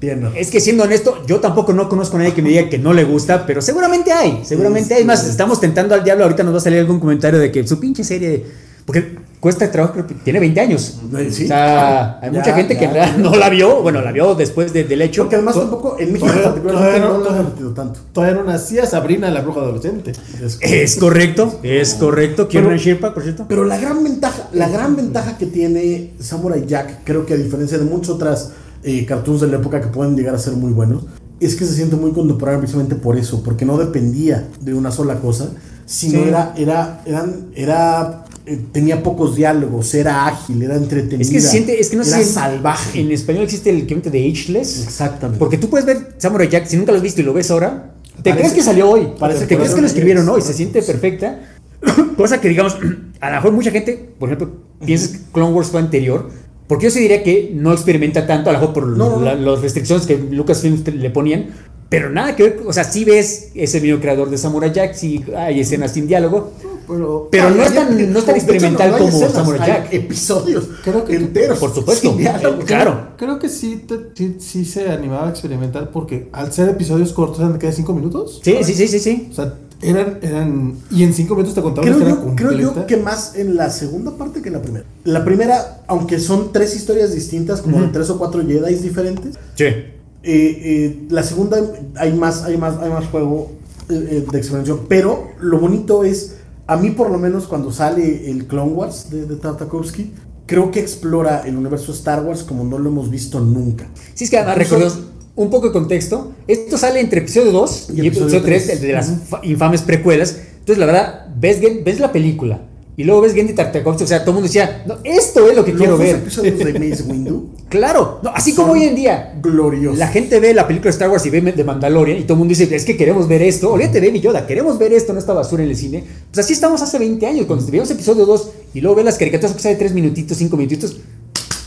razón. Es que siendo honesto, yo tampoco no conozco a nadie que me diga que no le gusta, pero seguramente hay, seguramente hay. Es más, estamos tentando al diablo, ahorita nos va a salir algún comentario de que su pinche serie, porque cuesta trabajo, creo que tiene 20 años. Sí. O sea, hay Ya, mucha gente que ya, ya. no la vio, bueno, la vio después de- del hecho. Porque además tampoco en México Todavía- todavía no no- tanto. Todavía no nacía Sabrina, la bruja adolescente. Es- Es correcto, es correcto. Quiero una Shirpa, por cierto. Pero la gran ventaja, la gran ventaja que tiene Samurai Jack, creo que a diferencia de muchas otras eh, cartoons de la época que pueden llegar a ser muy buenos, es que se siente muy contemporáneo precisamente por eso, porque no dependía de una sola cosa, sino Sí. era, era, eran, era, eh, tenía pocos diálogos, era ágil, era entretenida. Es que se siente, es que no era sé. salvaje. En español existe el equivalente de Ageless. Exactamente. Porque tú puedes ver Samurai Jack, si nunca lo has visto y lo ves ahora, te Parece- crees que salió hoy. parece te crees que lo escribieron ayer. hoy, se siente perfecta. Cosa que, digamos, a lo mejor mucha gente, por ejemplo, piensa que Clone Wars fue anterior. Porque yo sí diría que no experimenta tanto, a lo mejor por No, no, no. la- las restricciones que Lucasfilm le ponían. Pero nada que ver, o sea, sí ves ese mismo creador de Samurai Jack, sí hay escenas sin diálogo. Pero, Pero no es ya- tan, no es tan experimental no hay como escenas, Samurai hay Jack. episodios Creo que- enteros. Por supuesto. sin diálogo. Eh, claro. Creo que sí, te- sí, sí se animaba a experimentar porque al ser episodios cortos eran de cada cinco minutos. Sí, sí, sí, sí, sí. O sea, eran, eran. Y en cinco minutos te contaban Creo yo, creo yo que más en la segunda parte que en la primera. La primera, aunque son tres historias distintas, como de tres o cuatro Jedi diferentes, Sí. eh, eh, la segunda hay más, hay más, hay más juego eh, de experimentación. Pero lo bonito es, a mí por lo menos cuando sale el Clone Wars de, de Tartakovsky, creo que explora el universo Star Wars como no lo hemos visto nunca. Sí, es que además recordemos un poco de contexto. Esto sale entre episodio 2 y, Y episodio episodio 3 tres. de las fa- infames precuelas. Entonces, la verdad, ves, ves la película y luego ves Gendy Tartakovsky. O sea, todo el mundo decía, no, esto es lo que Los quiero ver. episodios de Mace Windu, Claro, no, así como hoy en día. gloriosos. La gente ve la película de Star Wars y ve de Mandalorian y todo el mundo dice, es que queremos ver esto. Olvídate de mi Yoda, queremos ver esto, no esta basura en el cine. Pues así estamos hace 20 años, cuando vimos episodio 2 y luego ves las caricaturas que sale 3 minutitos, 5 minutitos.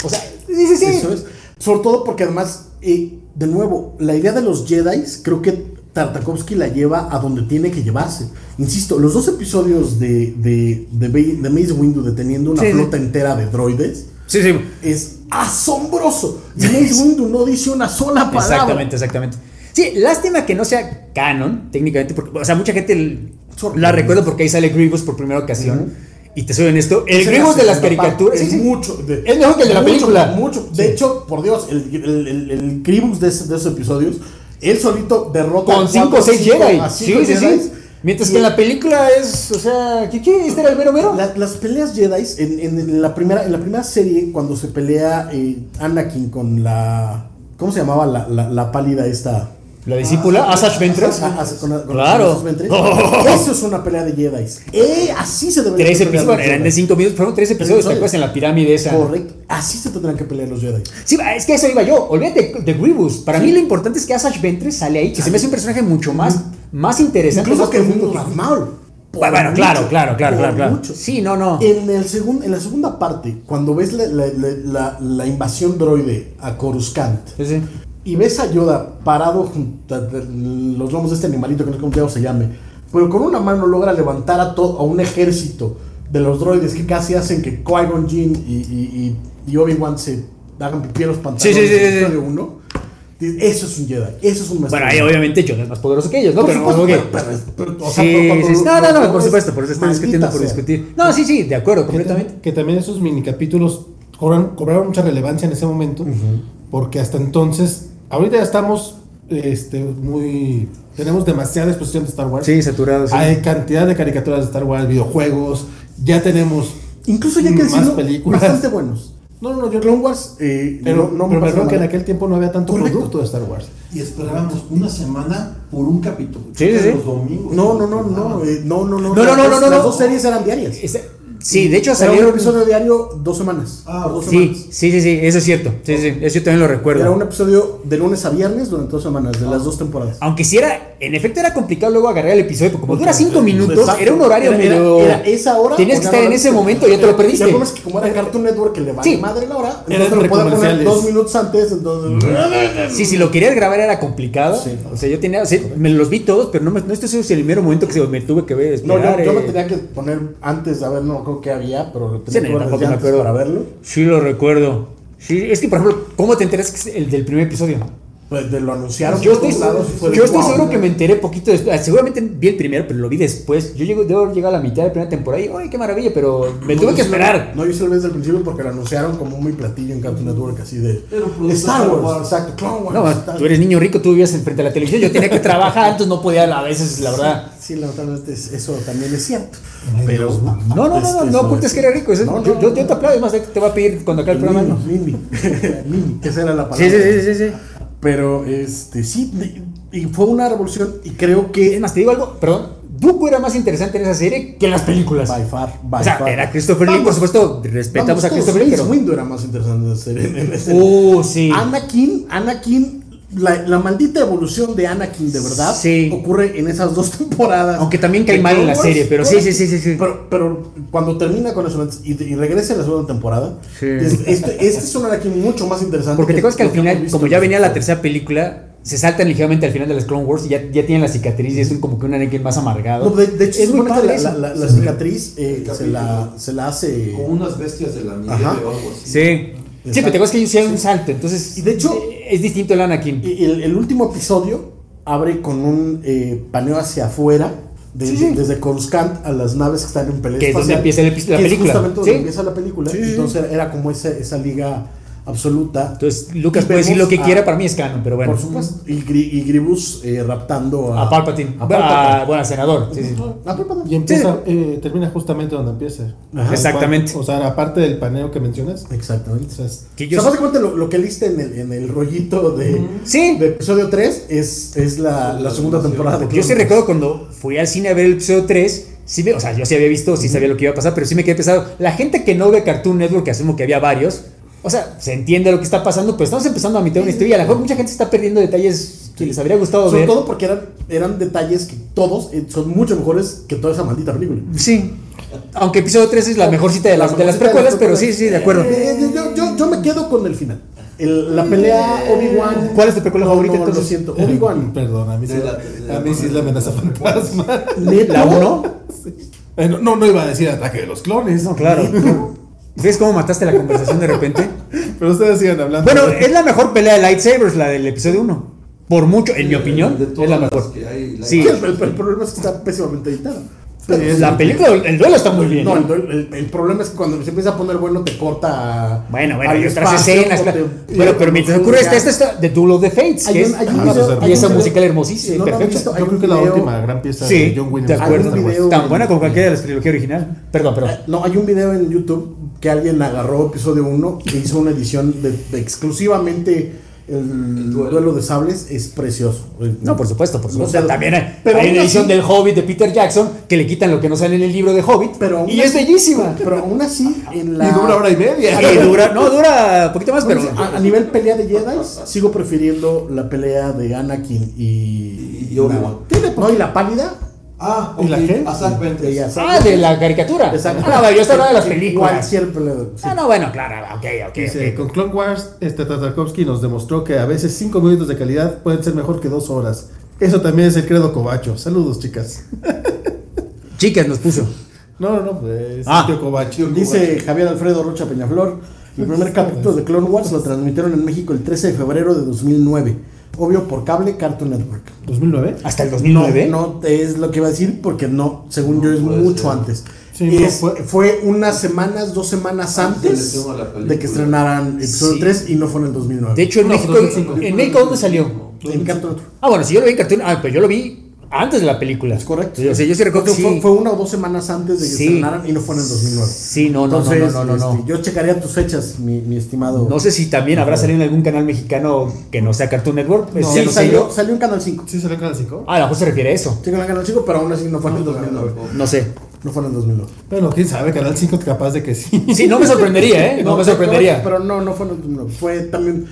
O sea, dices, sí. Eso es. Sobre todo porque además, eh, de nuevo, la idea de los Jedi creo que Tartakovsky la lleva a donde tiene que llevarse. Insisto, los dos episodios de, de, de, Mace Windu deteniendo una Sí, sí. flota entera de droides Sí, sí. es asombroso. Y Mace Windu no dice una sola palabra. Exactamente, exactamente. Sí, lástima que no sea canon, técnicamente, porque, o sea, mucha gente la recuerda porque ahí sale Grievous por primera ocasión. Y te soy honesto, el la de las caricaturas sí, es sí. mucho. de- Es mejor que el de la mucho, película. Mucho. De hecho, por Dios, el, el, el, el de, esos episodios, él solito derrota con a 5 o cuatro, 6 cinco- Jedi. Sí, sí, sí. Mientras Y que en la película es, o sea, ¿qué, qué? ¿Este era el mero mero? La- las peleas Jedi en, en- en la primera en la primera serie cuando se pelea eh, Anakin con la ¿cómo se llamaba la, la, la pálida esta? La discípula, Ventress. Ah, ah, con- con Claro. Ventress. Eso es una pelea de Jedi. Eh, así se debería Tres episodios, bueno, eran de 5 minutos, fueron 3 episodios, ¿te acuerdas? En la pirámide esa. Correcto. Así se tendrán que pelear los Jedi. Sí, es que eso iba yo. Olvídate de Grievous. Para mí lo importante es que Asajj Ventress sale ahí, que se me hace un personaje mucho más, más interesante. Incluso más que Maul. Bueno, claro, mucho, claro, claro, claro, claro. mucho. Sí, no, no. En, el segun- en la segunda parte, cuando ves la- la- la- la invasión droide a Coruscant, Sí, sí. Y ves a Yoda parado junto a los lomos de este animalito que no sé cómo se llame, pero con una mano logra levantar a todo a un ejército de los droides que casi hacen que Qui-Gon Jinn y, y, y, y Obi-Wan se hagan pipí en los pantalones Sí, sí, sí, en el sí. episodio uno. Eso es un Jedi, eso es un maestro. Bueno, ahí obviamente Yoda es más poderoso que ellos, ¿no? Por Pero supuesto, pero- pero- pero, o sea, No, no, no, por es- supuesto, por eso están maldita discutiendo por sea. discutir. No, sí, sí, de acuerdo, Que, completamente. también- que también esos minicapítulos cobran, cobraron mucha relevancia en ese momento, porque hasta entonces, ahorita ya estamos este, muy... Tenemos demasiada exposición de Star Wars. Sí, saturado. sí. Hay cantidad de caricaturas de Star Wars, videojuegos, ya tenemos... Incluso ya que Más decirlo, películas. bastante buenos. No, no, no, yo Clone Wars, eh, Pero, no, no pero me que en aquel tiempo no había tanto Correcto. producto de Star Wars. Y esperábamos una semana por un capítulo. Sí, sí. Los domingos. No, no, no, no, eh, no, no, no. No, no, Las no, dos- no, no, Las dos series eran diarias. Ese- Sí, de hecho Era un episodio diario dos semanas. Ah, dos Sí, semanas. sí, sí, sí, eso es cierto. Sí, sí, eso yo también lo recuerdo. Era un episodio de lunes a viernes durante dos semanas, de las dos temporadas. Aunque sí era, en efecto era complicado luego agarrar el episodio, porque como dura cinco minutos, Exacto. era un horario Era- era- medio... era esa hora Tenías que estar en ese momento y ya te lo perdiste. Y el problema es que como era Cartoon Network que le vale Sí. madre la hora, Era entonces lo podía poner comerciales. dos minutos antes, entonces... Sí, si lo querías grabar era complicado. Sí. O sea, yo tenía, o sea, me los vi todos, pero no, me, no estoy seguro si el mero momento que se- me tuve que ver. No, yo, esperar, yo eh. lo tenía que poner antes de ver, no creo que había, pero lo Sí, tenía tampoco desde me acuerdo. para verlo. Sí, lo recuerdo. Sí, es que, por ejemplo, ¿cómo te enteras que es el del primer episodio? Pues de lo anunciaron. Yo estoy, lados fue de, yo estoy seguro ¿no? que me enteré poquito después. Ah, Seguramente vi el primero, pero lo vi después. Yo llego, debo llegar a la mitad de la primera temporada y, ¡ay, qué maravilla! Pero me No, tuve que sí lo- esperar. No, yo sí lo vi desde el principio porque lo anunciaron como muy platillo en Cartoon Network, así de Star Wars, Wars. exacto, Clone Wars. No, tú eres niño rico, tú vivías frente a la televisión. Yo tenía que trabajar, entonces no podía a veces, la verdad. Sí, lamentablemente es- eso también es cierto. Pero No, no, no, no, este, no ocultes que era rico. eso- No, no, yo, yo, no. yo te aplaudo, es más, te voy a pedir cuando acabe el programa. Mini, que esa era la palabra. Sí, sí, sí, sí, sí. Pero este sí, y fue una revolución y creo Es que más, te digo algo, perdón. Dooku era más interesante en esa serie que en las películas. by far, by O sea, far. era Christopher Lee, por supuesto, respetamos vamos a Christopher Lee, pero... Windu era más interesante de hacer en, en ese- Uh, sí. Anakin, Anakin, la, la maldita evolución de Anakin de verdad Sí. ocurre en esas dos temporadas. Aunque también cae de mal en la serie, pero sí, sí, sí, sí, sí. Pero, pero cuando termina con eso y, y regresa a la segunda temporada, Sí. es- este, este es un Anakin mucho más interesante. Porque te acuerdas que al final, como ya venía la tercera película, se saltan ligeramente al final de las Clone Wars y ya, ya tienen la cicatriz y es un- como que un Anakin más amargado. No, de, de hecho, es muy padre la, la- la Sí. cicatriz eh, se, la, se la hace. Con unas bestias de la nieve Ajá. o algo así. Sí. Sí, pero te acuerdas que ellos hicieron un salto, entonces... Y de hecho- eh, Es distinto el Anakin. Y el, el último episodio abre con un eh, paneo hacia afuera. de- Sí, sí. Desde Coruscant a las naves que están en pelea Que es donde empieza la que es película. justamente donde Sí. empieza la película. Entonces era como esa, esa liga absoluta. Entonces, Lucas puede decir lo que a- quiera, para mí es canon, pero bueno. Por supuesto. Y, y Gribus eh, raptando a, A Palpatine. A A, Palpatine. bueno, a senador. Sí, sí. A Palpatine. Y empieza, eh, termina justamente donde empieza. Ajá. Exactamente. O sea, aparte del paneo que mencionas. Exactamente. O sea, es- Que O yo- sea, básicamente lo, lo que liste en el, en el rollito de, Sí. de episodio 3 es, es la, la segunda temporada de Porque yo sí recuerdo cuando fui al cine a ver el episodio 3, sí me- o sea, yo sí había visto, sí sabía lo que iba a pasar, pero sí me quedé pesado. La gente que no ve Cartoon Network, que asumo que había varios, o sea, se entiende lo que está pasando, pero estamos empezando a mitad de una historia a lo mejor mucha gente está perdiendo detalles que les habría gustado Sobre ver. todo porque eran, eran detalles que todos eh, son mucho mejores que toda esa maldita película. Sí. Aunque episodio 3 es la mejor cita de las, de las precuelas, pero sí, sí, de acuerdo. Eh, eh, yo, yo, yo me quedo con el final. El- la pelea Obi-Wan. ¿Cuál es tu precuela No, favorita, no, entonces? Lo siento, Obi-Wan. Perdón, a mí sí, la- a mí sí es la amenaza fantasma. ¿La 1? Eh, no, no, no iba a decir ataque de los clones. No, claro. ¿Ves cómo mataste la conversación de repente? Pero ustedes sigan hablando. Bueno, es la mejor pelea de lightsabers, la del episodio 1. Por mucho, en mi opinión, De es la mejor. que hay, la- Sí. El, el- el problema es que está pésimamente editada. La película, el duelo está muy bien. No, ¿eh? el, duel- el- el problema es que cuando se empieza a poner bueno te corta Bueno, bueno, hay otras escenas. te- Pero, pero mientras ocurre esta, esta está The Duel of the Fates, Hay que un- es hay un video- eso es hay pieza un video- musical hermosísima, si no perfecta. visto, Yo creo que la última gran pieza Sí, de John Williams. de acuerdo. Video- Tan buena como cualquiera de las trilogías original. Perdón, perdón. No, hay un video en YouTube que alguien agarró episodio 1 e hizo una edición de, de exclusivamente el, duelo. duelo. de sables. Es precioso. No, por supuesto, por supuesto. O sea, También hay, pero hay aún una edición así- del Hobbit de Peter Jackson que le quitan lo que no sale en el libro de Hobbit. Pero y es bellísima. Pero aún así, en la. Y dura hora y media. Y dura, no, dura un poquito más, pero. a, a nivel pelea de Jedi, sigo prefiriendo la pelea de Anakin y. Y Obi-Wan. No, y la pálida Ah, ¿Y la ok, G? a Zack Ventes. Y a Zack Ah, de la caricatura. Exacto. Ah, no, yo estaba de las películas. Cualquier pelea. sí. Ah, no, bueno, claro, ok, ok. Dice, ok. con Clone Wars, este Tartakovsky nos demostró que a veces 5 minutos de calidad pueden ser mejor que 2 horas. Eso también es el credo cobacho. Saludos, chicas. Chicas nos puso. No, no, no, pues, Ah. tío cobacho. Dice Javier Alfredo Rocha Peñaflor, el primer capítulo de Clone Wars lo transmitieron en México el 13 de febrero de 2009. Obvio por cable Cartoon Network. 2009. Hasta el 2009. No, no es lo que iba a decir porque no, según yo es mucho ser. antes. Sí, Es- fue, fue- unas semanas, dos semanas Antes de que estrenaran episodio Sí. 3 y no fue en el 2009. De hecho, en No, México, 2005. ¿en México dónde salió? en Cartoon Network. Ah, bueno, si yo lo vi en cartoon, ah, pero yo lo vi antes de la película. Es correcto. O sea, yo sí recuerdo que fue, sí. fue una o dos semanas antes de que Sí. estrenaran y no fue en el 2009. Sí, no, no, Entonces, no, no, no, no. este, yo checaría tus fechas, mi, mi estimado. No sé si también habrá salido en algún canal mexicano que no sea Cartoon Network. No, Sí, ya no sé salió, yo. salió en Canal 5. ¿Sí salió en Canal 5? Ah, a lo mejor se refiere a eso. Sí, en Canal 5, pero aún así no fue en el 2009. No sé. No fue en el 2009. Bueno, quién sabe, Canal 5 capaz de que sí. Sí, no me sorprendería, ¿eh? No, me sorprendería. Pero no, no fue en el 2009. Fue también.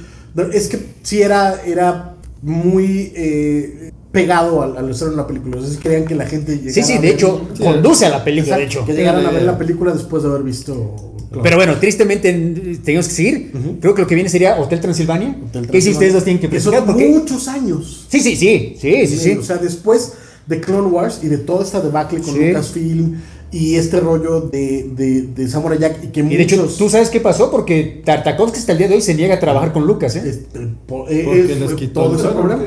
Es que sí era, era muy eh, pegado al, al estreno de la película. O sea, sí querían que la gente llegara Sí, sí, a de ver- hecho, Sí. conduce a la película, de hecho. Que llegaran a ver la película después de haber visto. Pero bueno, tristemente en- tenemos que seguir. Creo que lo que viene sería Hotel Transilvania. Hotel Que si ustedes dos tienen que platicar. porque- muchos años. Sí, sí, sí. Sí, sí, sí. O sea, después de Clone Wars y de toda esta debacle con Sí. Lucasfilm y este rollo de, de, de Samurai Jack y que Y de hecho, muchos- ¿tú sabes qué pasó? Porque Tartakovsky hasta el día de hoy se niega a trabajar con Lucas, ¿eh? este, eh, Porque eh, les quitó todo Porque- problema.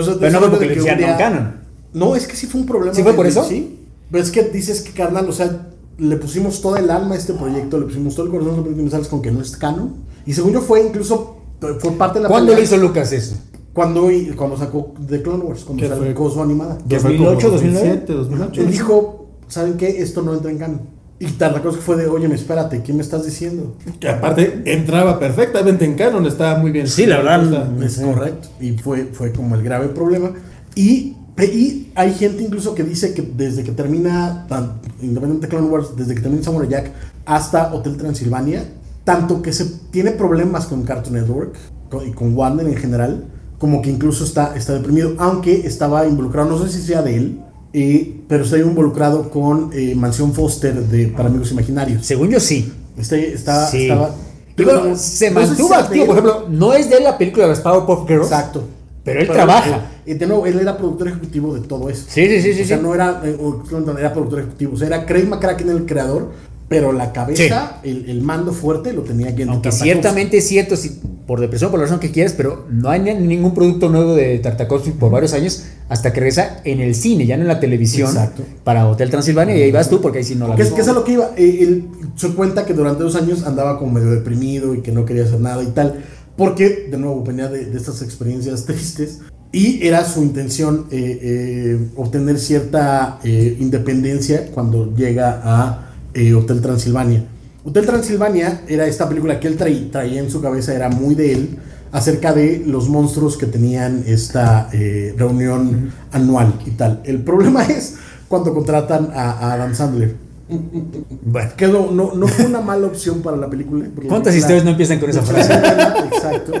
Entonces, Pero no fue porque le no día- canon. No, es que sí fue un problema. ¿Sí fue por eso? Sí. Pero es que dices que, carnal, o sea, le pusimos todo el alma a este proyecto, le pusimos todo el corazón, pero me sales con que no es canon. Y según yo fue incluso, fue parte de la ¿Cuándo lo hizo Lucas eso? Cuando, cuando sacó The Clone Wars, cuando sacó su animada. Que fue 2008, como 2009. 2007, 2008. Él dijo, ¿saben qué? Esto no entra en canon. Y Tartakovsky fue de, oye, espérate, ¿qué me estás diciendo? Que aparte entraba perfectamente en canon, estaba muy bien. Sí, la verdad, Es correcto. Y fue, fue como el grave problema. Y, y hay gente incluso que dice que desde que termina, tan- de Clone Wars, desde que termina Samurai Jack hasta Hotel Transilvania, tanto que se tiene problemas con Cartoon Network con- y con Warner en general, como que incluso está, está deprimido, aunque estaba involucrado, no sé si sea de él, eh, pero está involucrado con eh, Mansión Foster de Para Amigos Imaginarios. Según yo, sí. Este, está, Sí. estaba... Bueno, se no sé si mantuvo de activo. Por ejemplo, no es de él la película de las Powerpuff Girls. Exacto. Pero él trabaja. eh, de nuevo, él era productor ejecutivo de todo eso. Sí, sí, sí, sí, O sea, sí. no era, eh, no, era productor ejecutivo. O sea, era Craig McCracken el creador, pero la cabeza, el, el mando fuerte lo tenía Gendy Aunque ciertamente es cierto, si, por depresión, por la razón que quieras, pero no hay ni- ningún producto nuevo de Tartakovsky por varios años hasta que regresa en el cine, ya no en la televisión, Exacto. para Hotel Transilvania, y ahí vas tú porque ahí sí no la Que es, ves. que es a lo que iba. Eh, él se cuenta que durante dos años andaba como medio deprimido y que no quería hacer nada y tal. Porque, de nuevo, venía de, de estas experiencias tristes. Y era su intención eh, eh, obtener cierta eh, independencia cuando llega a eh, Hotel Transilvania. Hotel Transilvania era esta película que él traí- traía en su cabeza, era muy de él, acerca de los monstruos que tenían esta eh, reunión anual y tal. El problema es cuando contratan a, a Adam Sandler. Bueno, Que no, no, fue una mala opción para la película. ¿cuántas historias no empiezan con esa frase? Exacto.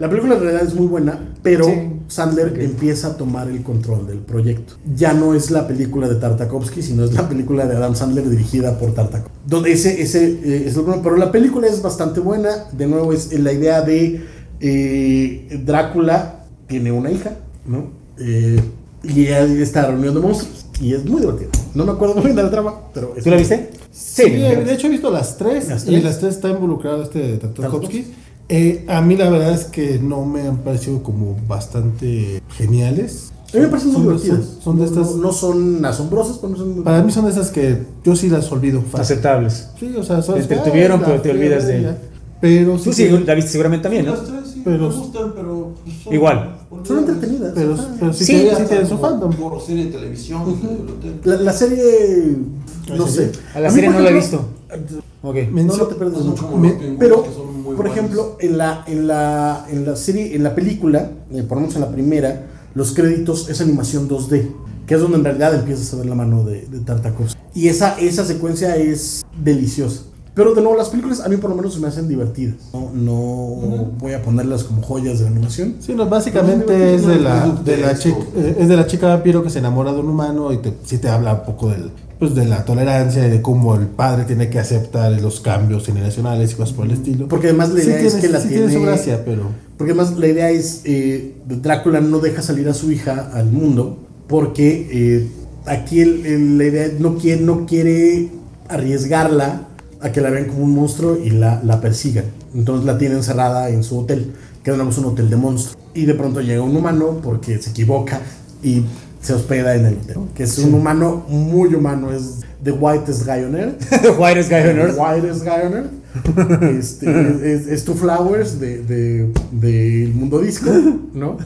La película en realidad es muy buena, pero Sí. Sandler empieza a tomar el control del proyecto. Ya no es la película de Tartakovsky, sino es la película de Adam Sandler dirigida por Tartakovsky. Donde ese, ese eh, es lo bueno, pero la película es bastante buena. De nuevo, es la idea de eh, Drácula tiene una hija, ¿no? Eh, y esta reunión de monstruos. Y es muy divertida. No me acuerdo muy bien de la trama, pero... es ¿Tú la viste? Sí, de hecho he visto las tres, Las y tres. las tres está involucrado este Tartakovsky. Eh, a mí la verdad es que no me han parecido como bastante geniales. A mí me parecen muy divertidas. Son, son de No- estas. No, no son asombrosas, pero no son. Para mí son de esas que yo sí las olvido fácil. Aceptables. Sí, o sea, son Te entretuvieron, pero te olvidas de- ella. Pero sí. Tú sí la viste seguramente también, ¿no? Las tres sí Pero- me gustan, pero pues, son- Igual. Son entretenidas. Pero, pero sí, Sí, sí tienen su fandom. Por serie de televisión. del hotel. La, la serie. No sé. A la serie no la he visto. Ok. Men- No, no te pierdes mucho. Me- pero, que son muy por buenos. ejemplo, en la, en la, en la serie, en la película, eh, por lo menos en la primera, los créditos es animación 2D, que es donde en realidad empiezas a ver la mano de, de Tartakovsky. Y esa, esa secuencia es deliciosa. Pero de nuevo, las películas a mí por lo menos se me hacen divertidas. No, no voy a ponerlas como joyas de la animación. Sí, no, básicamente es de la, de la chica, eh, es de la chica vampiro que se enamora de un humano y te, sí te habla un poco del, pues de la tolerancia y de cómo el padre tiene que aceptar los cambios generacionales y cosas por el estilo. Porque además la Sí idea es tiene- que la sí tiene... tiene su gracia, pero Porque además la idea es, eh, Drácula no deja salir a su hija al mundo porque eh, aquí el- el- la idea no quiere, no quiere arriesgarla a que la vean como un monstruo y la, la persigan. Entonces la tiene encerrada en su hotel, que es un hotel de monstruos. Y de pronto llega un humano porque se equivoca y se hospeda en el hotel, que es un humano muy humano, es The Whitest Guy on Earth. The Whitest Guy on Earth. Whitest Guy on Earth. Este, es, es Two Flowers de, de- del mundo disco, ¿no?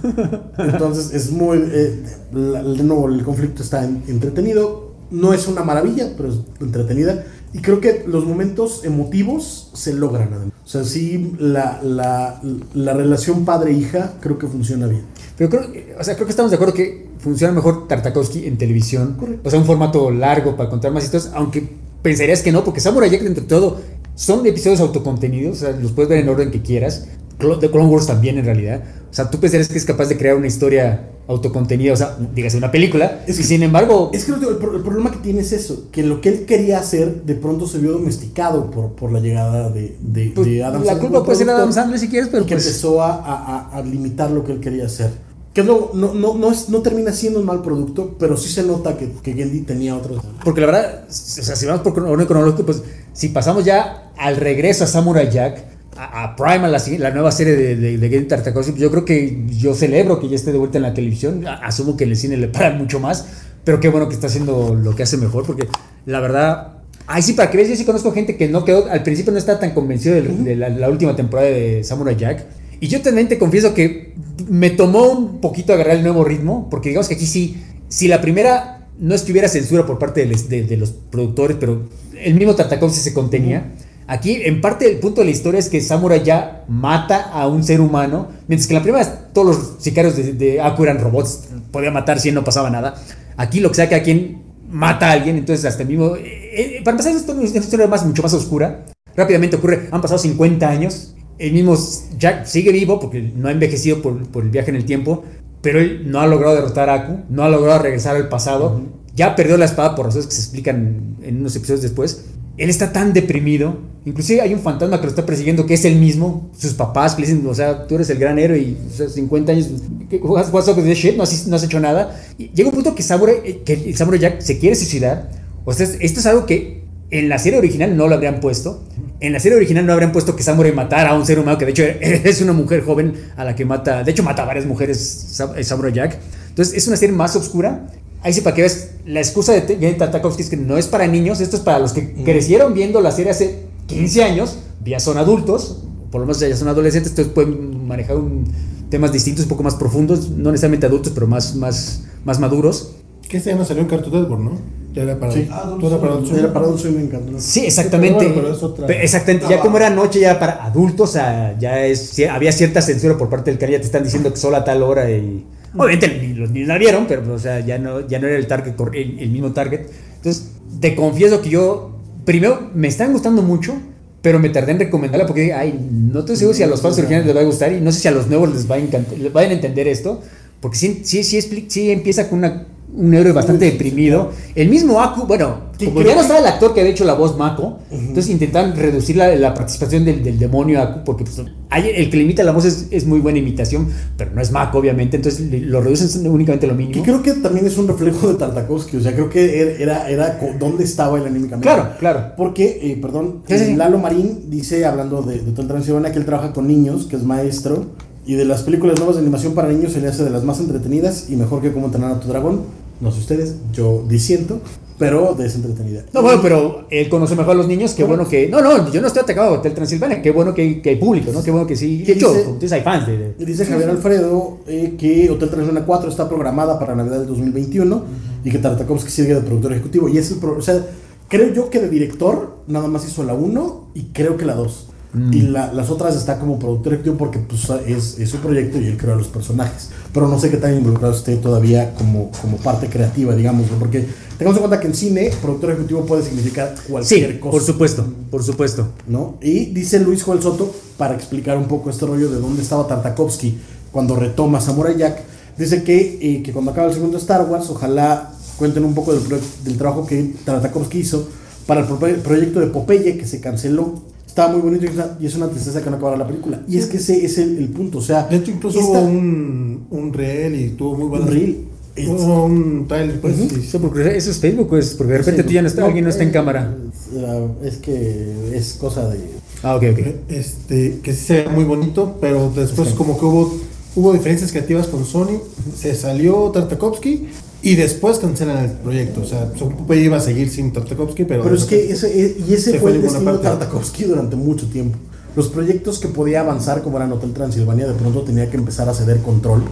Entonces es muy. eh, la- de nuevo, el conflicto está en- entretenido. No es una maravilla, pero es entretenida. Y creo que los momentos emotivos se logran. además. O sea, sí, la, la, la relación padre-hija creo que funciona bien. Pero creo, o sea, creo que estamos de acuerdo que funciona mejor Tartakovsky en televisión. O sea, un formato largo para contar más historias, aunque pensarías que no, porque Samurai Jack, entre todo, son episodios autocontenidos, o sea, los puedes ver en orden que quieras. The Clone Wars también, en realidad. O sea, tú pensarías que es capaz de crear una historia autocontenida, o sea, dígase una película, Es y sin embargo, Es que el, pro- el problema que tiene es eso, que lo que él quería hacer de pronto se vio domesticado por, por la llegada de, de, pues, de Adam la Sandler culpa puede ser Adam Sandler si quieres, pero que pues... empezó a- a- a limitar lo que él quería hacer. Que no, no, no, no, es- no termina siendo un mal producto, pero sí se nota que, que Gendy tenía otros. Porque la verdad, o sea, si vamos por orden cronológico, pues si pasamos ya al regreso a Samurai Jack, a, a Prime, a la, nueva serie de, de, de Gendy Tartakovsky, pues yo creo que yo celebro que ya esté de vuelta en la televisión. Asumo que en el cine le paran mucho más, pero qué bueno que está haciendo lo que hace mejor, porque la verdad. Ay, sí, para que veas, yo sí conozco gente que no quedó, al principio no estaba tan convencido de, de la, la última temporada de Samurai Jack. Y yo también te confieso que me tomó un poquito agarrar el nuevo ritmo, porque digamos que aquí sí, si la primera no estuviera censura por parte de, les- de- de los productores, pero el mismo Tartakovsky se contenía. Aquí, en parte, el punto de la historia es que Samurai ya mata a un ser humano, mientras que en la primera todos los sicarios de, de Aku eran robots, podía matar si no pasaba nada. Aquí lo que sea que a quien mata a alguien, entonces hasta el mismo... eh, eh, para empezar, esto es una historia más, mucho más oscura. Rápidamente ocurre, han pasado 50 años, el mismo Jack sigue vivo porque no ha envejecido por, por el viaje en el tiempo, pero él no ha logrado derrotar a Aku, no ha logrado regresar al pasado, ya perdió la espada por razones que se explican en unos episodios después. Él está tan deprimido, inclusive hay un fantasma que lo está persiguiendo que es el mismo, sus papás que le dicen, o sea, tú eres el gran héroe y o sea, 50 años, ¿qué- what's up with this shit? No has, no has hecho nada. Y llega un punto que Samurai, eh, que el Samurai Jack se quiere suicidar, o sea, esto es algo que en la serie original no lo habrían puesto. En la serie original no habrían puesto que Samurai matara a un ser humano, que de hecho es una mujer joven a la que mata. De hecho, mata a varias mujeres eh, Samurai Jack. Entonces, es una serie más oscura. Ahí sí, para que veas, la excusa de Tartakovsky es que no es para niños. Esto es para los que crecieron viendo la serie hace 15 años. Ya son adultos, por lo menos ya son adolescentes, entonces pueden manejar un- temas distintos, un poco más profundos. No necesariamente adultos, pero más, más, más maduros. Que este ya no salió en Cartoon Network, ¿no? Ya era para, Sí. todo era para adultos. Era para un sueño encantador. Sí, exactamente. pero bueno, pero es otra- Exactamente. Ya como era noche, ya para adultos, o sea, ya es, sí, había cierta censura por parte del canal. Ya te están diciendo que solo a tal hora y. Obviamente los niños la vieron, pero o sea, ya no, ya no era el target, el, el mismo target. Entonces, te confieso que yo, primero, me están gustando mucho, pero me tardé en recomendarla porque dije, ay, no estoy seguro si a los fans originales les va a gustar y no sé si a los nuevos les va a encantar, les vayan a entender esto, porque sí, sí, sí, sí empieza con una, un héroe bastante deprimido. El mismo Aku, bueno, como ya no que- estaba el actor que había hecho la voz Mako, entonces intentan reducir la, la participación del, del demonio Aku, porque pues, el que le imita la voz es, es muy buena imitación, pero no es Mako, obviamente, entonces lo reducen únicamente lo Que mínimo. creo que también es un reflejo de Tartakovsky. O sea, creo que er- era, era dónde estaba él anímicamente. Claro, claro. Porque, eh, perdón. Lalo Marín dice, hablando de, de Transilvania, que él trabaja con niños, que es maestro, y de las películas nuevas de animación para niños se le hace de las más entretenidas y mejor que Cómo entrenar a tu dragón. No sé ustedes, yo disiento, pero de esa entretenida. No, bueno, pero él conoce mejor a los niños, qué bueno que... No, no, yo no estoy atacado a Hotel Transilvania, qué bueno que, que hay público, ¿no? Qué bueno que sí... De Y hecho, dice- como hay fans de... de- Dice Javier Alfredo eh, que Hotel Transilvania 4 está programada para Navidad del 2021 y que Tartakovsky sigue de productor ejecutivo. Y es el pro- o sea, creo yo que de director nada más hizo la 1 y creo que la 2. Y la- las otras está como productor ejecutivo porque pues, es, es su proyecto y él crea los personajes. Pero no sé qué tan involucrado esté todavía como, como parte creativa, digamos, ¿no? porque Tengamos en cuenta que en cine, productor ejecutivo puede significar cualquier Sí, cosa. por supuesto, por supuesto. ¿no? Y dice Luis Joel Soto, para explicar un poco este rollo de dónde estaba Tartakovsky cuando retoma Samurai Jack, dice que, eh, que cuando acaba el segundo Star Wars, ojalá cuenten un poco del, del trabajo que Tartakovsky hizo para el pro- proyecto de Popeye que se canceló. Estaba muy bonito y es una- y es una tristeza que no acabara la película. Y es que ese es el, el punto, o sea... De hecho, incluso esta- hubo un, un reel y tuvo muy buenas. Un reel. Hubo un trailer, pues. Ujú. sí. Eso, porque eso es Facebook, pues, porque de repente tú ya no estás, alguien no está en eh, cámara. eh, Es que es cosa de... Ah, ok, ok. Este, que sí se ve muy bonito, pero después como que hubo, hubo diferencias creativas con Sony, se salió Tartakovsky y después cancelan el proyecto. O sea, Popeye iba a seguir sin Tartakovsky, pero... Pero es que ese, e- y ese Se fue el destino de. Tartakovsky durante mucho tiempo. Los proyectos que podía avanzar, como eran Hotel Transilvania, de pronto tenía que empezar a ceder control.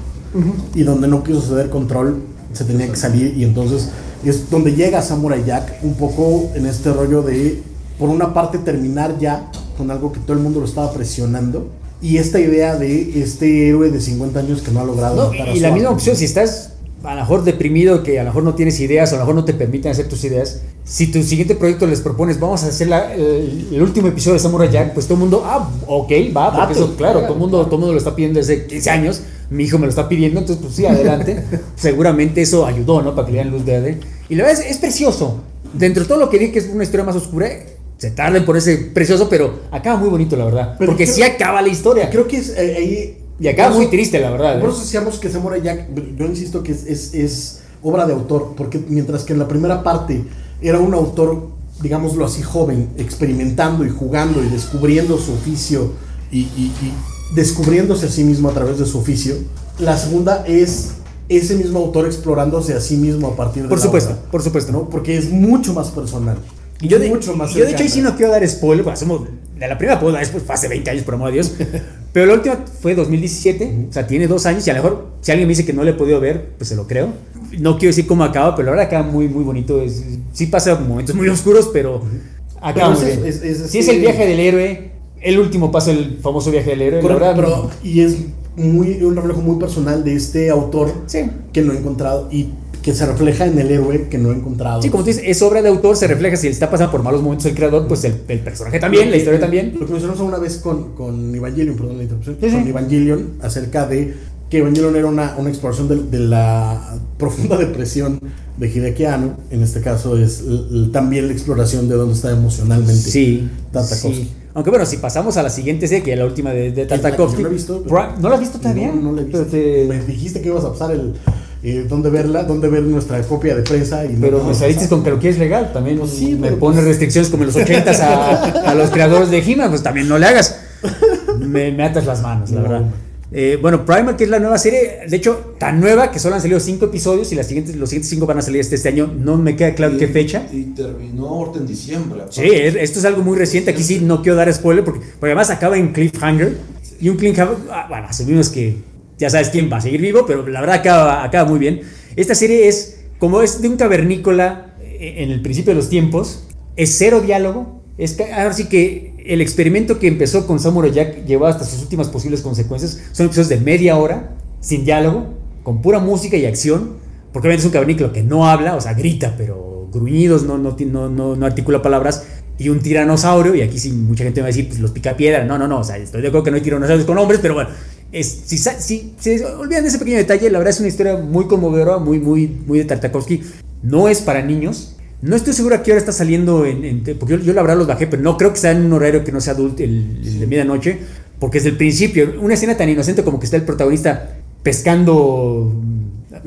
Y donde no quiso ceder control, se tenía que salir. Y entonces es donde llega Samurai Jack, un poco en este rollo de, por una parte, terminar ya con algo que todo el mundo lo estaba presionando. Y esta idea de este héroe de 50 años que no ha logrado No, matar a y su la misma opción, si estás a lo mejor deprimido, que a lo mejor no tienes ideas, o a lo mejor no te permiten hacer tus ideas, si tu siguiente proyecto les propones, vamos a hacer la- el, el último episodio de Samurai Jack, pues todo el mundo, ah, ok, va, porque eso, claro, venga. todo el mundo, todo mundo lo está pidiendo desde 15 años, mi hijo me lo está pidiendo, entonces pues sí, adelante. Seguramente eso ayudó, ¿no? Para que le den luz verde. Y la verdad es, es precioso. Dentro de todo lo que dije que es una historia más oscura, se tarden por ese precioso, pero acaba muy bonito, la verdad. Pero porque creo- sí acaba la historia. Creo que es eh, ahí. Y acaba por muy eso- triste, la verdad. Por ¿eh? eso decíamos que Samurai Jack, yo insisto que es, es, es obra de autor, porque mientras que en la primera parte era un autor, digámoslo así, joven, experimentando y jugando y descubriendo su oficio y, y- y descubriéndose a sí mismo a través de su oficio, la segunda es ese mismo autor explorándose a sí mismo a partir de Por la supuesto, obra, por supuesto. ¿no? Porque es mucho más personal. Y yo de, mucho más yo de hecho ahí sí no quiero dar spoiler, porque hacemos, de la primera puedo dar spoiler, fue hace 20 años, por amor de Dios. Pero la última fue 2017, o sea, tiene dos años y a lo mejor si alguien me dice que no le he podido ver, pues se lo creo. No quiero decir cómo acaba, pero la verdad acaba muy, muy bonito. Es, sí pasa momentos muy oscuros, pero acaba Pero muy es- bien. es- es sí es el viaje del héroe, el último paso del famoso viaje del héroe. la verdad, pero- y es muy, un reflejo muy personal de este autor Sí. que no he encontrado y que se refleja en el héroe que no he encontrado. Sí, como tú dices, es obra de autor, se refleja si le está pasando por malos momentos el creador, pues el, el personaje también, la historia también. Lo que mencionamos una vez con, con Evangelion, perdón la interrupción, Sí, sí. con Evangelion, acerca de que Evangelion era una, una exploración de, de la profunda depresión de Hideaki Anno. En este caso es también la exploración de dónde está emocionalmente Sí, Tartakovsky. sí. Aunque bueno, si pasamos a la siguiente serie, que es la última de, de Tartakovsky. No la he visto, pero- Prime- ¿No la has visto todavía? No, no la he visto. Pero, te- Me dijiste que ibas a pasar el eh, dónde verla, dónde ver nuestra copia de prensa y pero no, me saliste con que lo quieres legal. También Pues sí, me pero pone pues- restricciones como en los 80s a, a los creadores de He-Man, pues también no le hagas. Me, me atas las manos, la No. verdad. Eh, bueno, Primer, que es la nueva serie, de hecho, tan nueva que solo han salido cinco episodios y las siguientes, los siguientes cinco van a salir este, este año. No me queda claro qué fecha. Y terminó ahorita en diciembre. Sí, es- esto es algo muy reciente. Aquí sí no quiero dar spoiler porque, porque además acaba en cliffhanger. Y un cliffhanger, ah, bueno, asumimos que ya sabes quién va a seguir vivo, pero la verdad acaba, acaba muy bien. Esta serie es, como es de un cavernícola eh, en el principio de los tiempos, es cero diálogo. Es ahora sí que el experimento que empezó con Samurai Jack llevó hasta sus últimas posibles consecuencias. Son episodios de media hora, sin diálogo, con pura música y acción. Porque obviamente es un cavernícola que no habla, o sea, grita, pero gruñidos, no, no, no, no, articula palabras. Y un tiranosaurio, y aquí sí mucha gente va a decir, pues los pica piedra. No, no, no, o sea, estoy de acuerdo que no hay tiranosaurios con hombres, pero bueno, es, si, si, si olvidan ese pequeño detalle, la verdad es una historia muy conmovedora, muy, muy, muy de Tartakovsky. No es para niños. No estoy seguro a qué hora está saliendo, en, en- porque yo, yo la verdad los bajé, pero no creo que sea en un horario que no sea adulto, el, el de medianoche, porque desde el principio, una escena tan inocente como que está el protagonista pescando,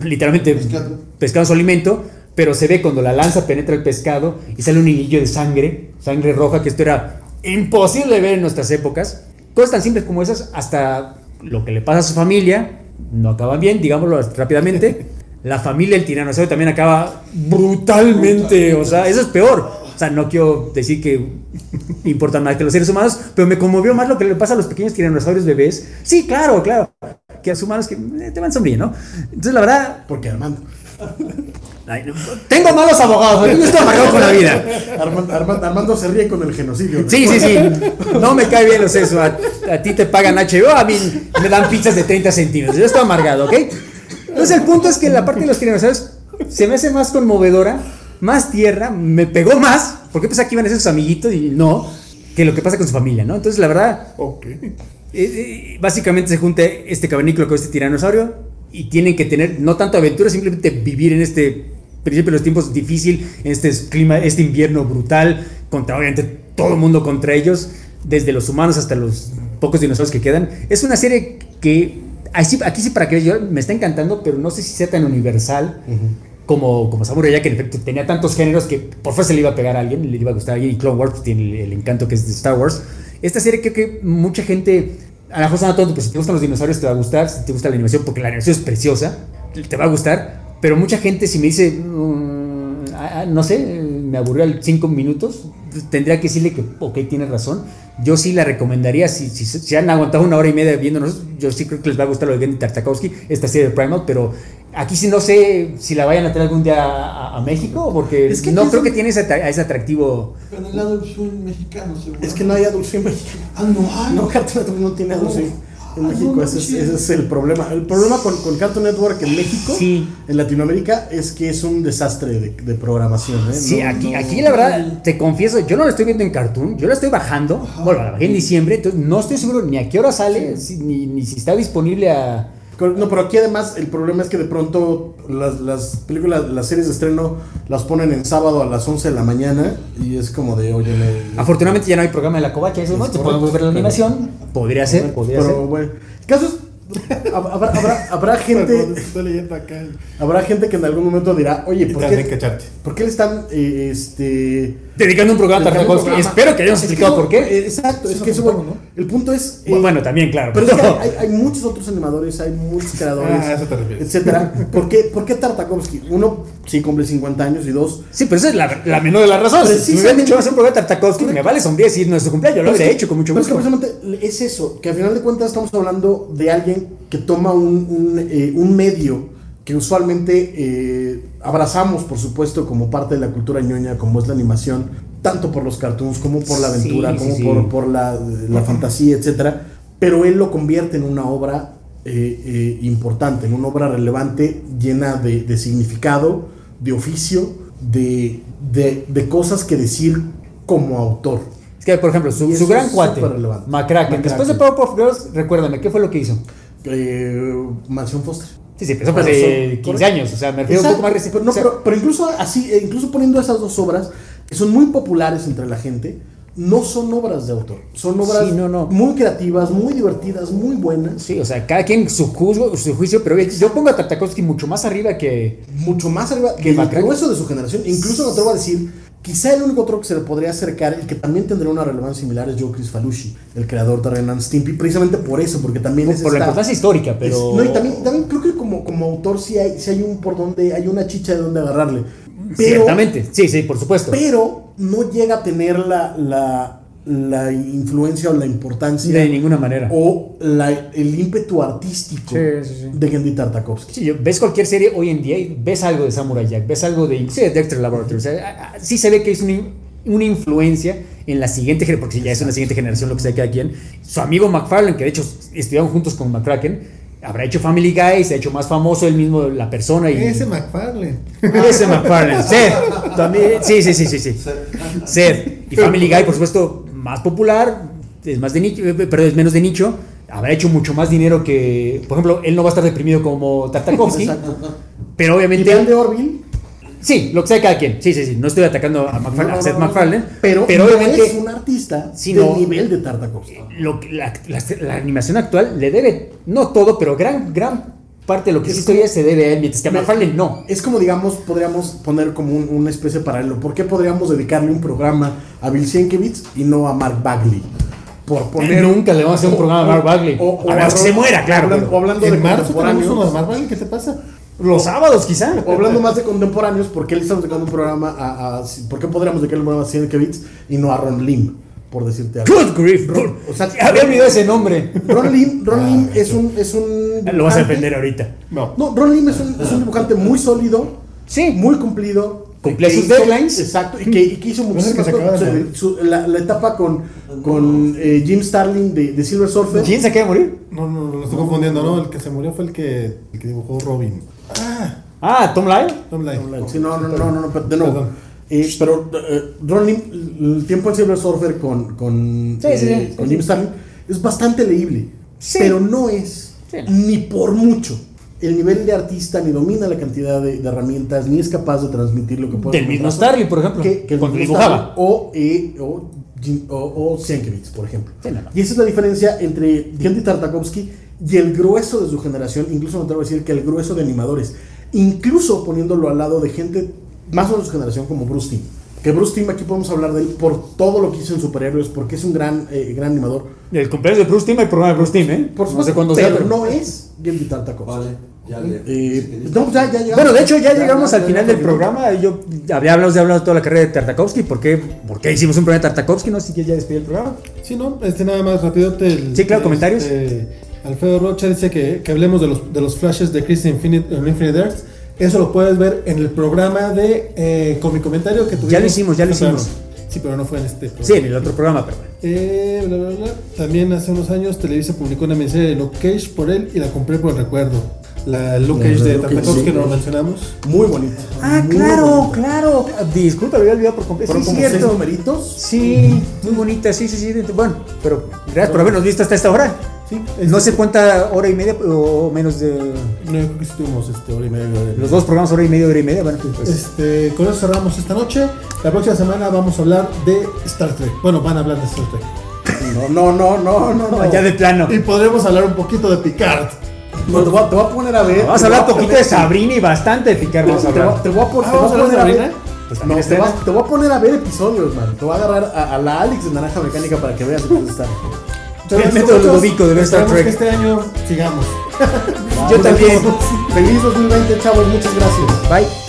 literalmente Pescando. pescando su alimento, pero se ve cuando la lanza penetra el pescado y sale un hilillo de sangre, sangre roja, que esto era imposible ver en nuestras épocas. Cosas tan simples como esas, hasta lo que le pasa a su familia, no acaban bien, digámoslo rápidamente. La familia del tiranosaurio también acaba brutalmente, o sea, eso es peor. O sea, no quiero decir que importan más que los seres humanos, pero me conmovió más lo que le pasa a los pequeños tiranosaurios bebés. Sí, claro, claro. Que a los humanos que eh, te van sonriendo, ¿no? Entonces, la verdad, Porque Armando. Ay, no, tengo malos abogados, yo estoy amargado con la vida. Armando, Armando, Armando se ríe con el genocidio. Sí, sí, sí. No me cae bien los eso. A, a ti te pagan HBO, a mí me dan pizzas de 30 centímetros. Yo estoy amargado, ¿ok? Entonces el punto es que la parte de los tiranosaurios se me hace más conmovedora más tierna, me pegó más, porque pensaba que iban a ser sus amiguitos y no, que lo que pasa con su familia, ¿no? Entonces, la verdad, Ok. eh, eh, básicamente se junta este cavernícola con este tiranosaurio y tienen que tener no tanto aventura, simplemente vivir en este principio de los tiempos difícil, en este clima, este invierno brutal, contra obviamente todo el mundo contra ellos, desde los humanos hasta los pocos dinosaurios que quedan. Es una serie que así- aquí sí para que yo me está encantando, pero no sé si sea tan universal. Como, como Samurai Jack, que en efecto tenía tantos géneros que por fuerza le iba a pegar a alguien, le iba a gustar a alguien, y Clone Wars tiene el, el encanto que es de Star Wars. Esta serie creo que mucha gente, a lo mejor suena tonto, pero si te gustan los dinosaurios te va a gustar, si te gusta la animación, porque la animación es preciosa, te va a gustar, pero mucha gente si me dice, mm, ah, ah, no sé, me aburrió al 5 minutos, tendría que decirle que, ok, tiene razón. Yo sí la recomendaría, si, si, han aguantado una hora y media viéndonos, yo sí creo que les va a gustar lo de Gendy Tartakovsky, esta serie de Primal, pero aquí sí no sé si la vayan a traer algún día a, a México, porque Es que no creo es- que tiene ese, atra- ese atractivo. Pero en el lado del swing mexicano, seguro. Es que no hay Adult Swim mexicano. Ah, no hay. No, Cartoon Network no tiene Adult. Swim en Ah, México. no ese, es, manches. ese es el problema. El problema con, con Cartoon Network en México, Sí. en Latinoamérica, es que es un desastre de, de programación. ¿eh? Sí, No- aquí, no- aquí la verdad, te confieso, yo no la estoy viendo en Cartoon, yo la estoy bajando, bueno, la bajé en diciembre, entonces no estoy seguro ni a qué hora sale, si- ni, ni si está disponible a... No, pero aquí además el problema es que de pronto las, las películas, las series de estreno las ponen en sábado a las 11 de la mañana y es como de, oye, me- Afortunadamente ya no hay programa de la covacha, eso no, Es te podemos ver la animación, podría ser, podría pero ser. bueno, el caso es, habrá, habrá, habrá gente, habrá gente que en algún momento dirá, oye, ¿por qué. ¿por qué le están, eh, este... Dedicando un programa a programa? espero que hayamos Es que explicado por qué. eh, Exacto, es Eso que eso, bueno, el punto es... eh, Bueno, bueno, también, claro. Pero es que hay, hay muchos otros animadores, hay muchos creadores, Ah, a eso te refieres. etcétera. ¿Por qué, ¿Por qué Tartakovsky? Uno, sí cumple 50 años y dos, Sí, pero esa es la, la menor de las razones. Si me hubieran dicho, vamos a un programa de Tartakovsky, me vale sombría decir nuestro cumpleaños, yo lo hubiera hecho con mucho pero es que gusto. precisamente es eso, que al final de cuentas estamos hablando de alguien que toma un, un, eh, un medio que usualmente eh, abrazamos, por supuesto, como parte de la cultura ñoña, como es la animación, tanto por los cartoons como por la aventura, sí, como sí. por, por la, la fantasía, etcétera. Pero él lo convierte en una obra eh, eh, importante, en una obra relevante, llena de, de significado, de oficio, de, de, de cosas que decir como autor. Es que, por ejemplo, su, su gran cuate, relevante. McCracken, después de Powerpuff Girls, recuérdame, ¿qué fue lo que hizo? Eh, Mansión Foster. Sí, sí, empezó hace son- 15 correcto. años, o sea, me refiero un poco más reciente. Pero, no, O sea, pero, pero incluso así, eh, incluso poniendo esas dos obras, que son muy populares entre la gente, no son obras de autor. Son obras Sí, no, no. muy creativas, muy divertidas, muy buenas. Sí, o sea, cada quien su, juzgo, su juicio, pero yo pongo a Tartakovsky mucho más arriba que... Mucho más arriba Que que el grueso de su generación. Incluso me atrevo a decir, quizá el único otro que se le podría acercar y que también tendría una relevancia similar es Joe Chris Falushi, el creador de Ren and Stimpy, precisamente por eso, porque también es por la importancia histórica, pero... Es- no, y también, también creo que como, como autor sí hay, sí hay un por donde, hay una chicha de donde agarrarle. Pero, Ciertamente, sí, sí, por supuesto. pero no llega a tener la, la, la influencia o la importancia de ninguna manera. o la- el ímpetu artístico Sí, sí, sí. de Gendy Tartakovsky. Sí, ves cualquier serie hoy en día y ves algo de Samurai Jack, ves algo de, inclusive de Dexter Laboratory, o sea, sí se ve que es una, in- una influencia en la siguiente generación, porque ya es una siguiente generación lo que sea cada quien. Su amigo McFarlane, que de hecho estudiaron juntos con McCracken, habrá hecho Family Guy, se ha hecho más famoso él mismo, la persona. Y, Ese McFarlane. Ese McFarlane, Seth, también, sí, sí, sí, sí, sí. Seth. Y Family Guy, por supuesto, más popular, es más de nicho, eh, pero es menos de nicho. Habrá hecho mucho más dinero que, por ejemplo, él no va a estar deprimido como Tartakovsky, Exacto. pero Y obviamente, vean de Orville, sí, lo que sea cada quien. Sí, sí, sí. No estoy atacando a, McFarlane- no, a no, Seth no, MacFarlane, pero, pero no obviamente es un artista Sí, del no. nivel de Tartakovsky. lo que- la, la- la animación actual le debe, no todo, pero gran, gran parte de lo que Es historia se debe a él, mientras que a McFarlane no. Es como, digamos, podríamos poner como un- una especie de paralelo. ¿Por qué podríamos dedicarle un programa a Bill Sienkiewicz y no a Mark Bagley? Por poner Nunca le vamos a hacer un programa a Mark Bagley. A menos que se muera, claro, Hablando, pero- hablando de marzo tenemos uno de Marvel, ¿qué te pasa? Los sábados, quizá. O hablando más de contemporáneos, ¿por qué le estamos dedicando un programa a, a- ¿Por qué podríamos dedicarle un programa a Sienkiewicz y no a Ron Lim? Por decirte algo. Good grief. Ron- o sea, había olvidado ese nombre. Ron Lim, Ron Ah, Lim es un, es un Lo vas a defender ahorita. No. No, Ron Lim es un, es un dibujante muy sólido, Sí. muy cumplido. Cumplía sus deadlines. Exacto, y que, y que hizo muchísimas de cosas. morir. Su- la, la etapa con, con eh, Jim Starlin de, de Silver Surfer. ¿Quién se acaba de morir? No, no, lo estoy confundiendo, ¿no? El que se murió fue el que, el que dibujó Robin. Ah, Ah, Tom Lyle. Tom Lyle. Sí, no, no, no, no, no, pero de nuevo. Eh, pero eh, Ron Lim, el tiempo en Silver Surfer con, con, Sí, sí, eh, sí, con sí, Jim sí. Starlin es bastante leíble. Sí. Pero no es, no. ni por mucho, el nivel de artista, ni domina la cantidad de, de herramientas, ni es capaz de transmitir lo que puede. Del mismo Starlin, por ejemplo. que, que cuando dibujaba. O, eh, o, o, o Sienkiewicz, por ejemplo. Sí, no, no. Y esa es la diferencia entre Genndy Tartakovsky y el grueso de su generación, incluso me atrevo a decir que el grueso de animadores, incluso poniéndolo al lado de gente más o menos de su generación como Bruce Timm. Que Bruce Timm aquí podemos hablar de él por todo lo que hizo en superhéroes, porque es un gran, eh, gran animador. El cumpleaños de Bruce Timm, hay programa de Bruce Timm, ¿eh? Por no supuesto, sé cuándo pero sea, pero- no es Genndy Tartakovsky. Vale, ya le. Eh, no, ya, ya llegamos. Bueno, de hecho ya, llegamos ya, al ya, final ya, del ya. programa. Yo había hablado de, hablado de toda la carrera de Tartakovsky. ¿Por qué, ¿Por qué hicimos un programa de Tartakovsky? No sé si quieres ya despedir el programa. Sí, no, este nada más rápido. El, Sí, claro, comentarios. Alfredo Rocha dice que, que hablemos de los, de los flashes de Chris Infinite, en Infinite Earths. Eso lo puedes ver en el programa de eh, con mi comentario que tuvimos. Ya lo hicimos, ya lo hicimos. Sí, pero no fue en este programa. Sí, en el otro programa, pero bueno. Eh, bla, bla, bla. También hace unos años Televisa publicó una miniserie de Luke Cage por él y la compré por el recuerdo. La Luke La Cage de Tartakovsky sí. que no lo mencionamos. Muy bonito. Ah, Muy claro, bonito. claro. Disculpa, lo había olvidado por completo. Sí, como seis cierto. numeritos. Sí, muy bonita, sí, sí, sí. Bueno, pero gracias por habernos visto hasta esta hora. Sí, No este- sé cuánta hora y media o menos de. No, yo creo que sí tuvimos este, hora y media. hora y media. Los dos programas, hora y media, hora y media. Bueno, pues. Este, con eso cerramos esta noche. La próxima semana vamos a hablar de Star Trek. Bueno, van a hablar de Star Trek. No, no, no, no, no. no. ya de plano. Y podremos hablar un poquito de Picard. No, te, voy a, te voy a poner a ver. Vamos a te hablar un poquito de Sabrina y bastante de Picar. Te, a voy, hablar. te voy a Ah, voy a ¿vamos a poner a ver. Sabrina? Pues No, también te, estrena. vas- te voy a poner a ver episodios, man. Te voy a agarrar a, a la Alex de Naranja Mecánica para que veas dónde está. El método Ludovico de Star Trek. que este año sigamos. Yo también. Feliz 2020, chavos. Muchas gracias. Bye.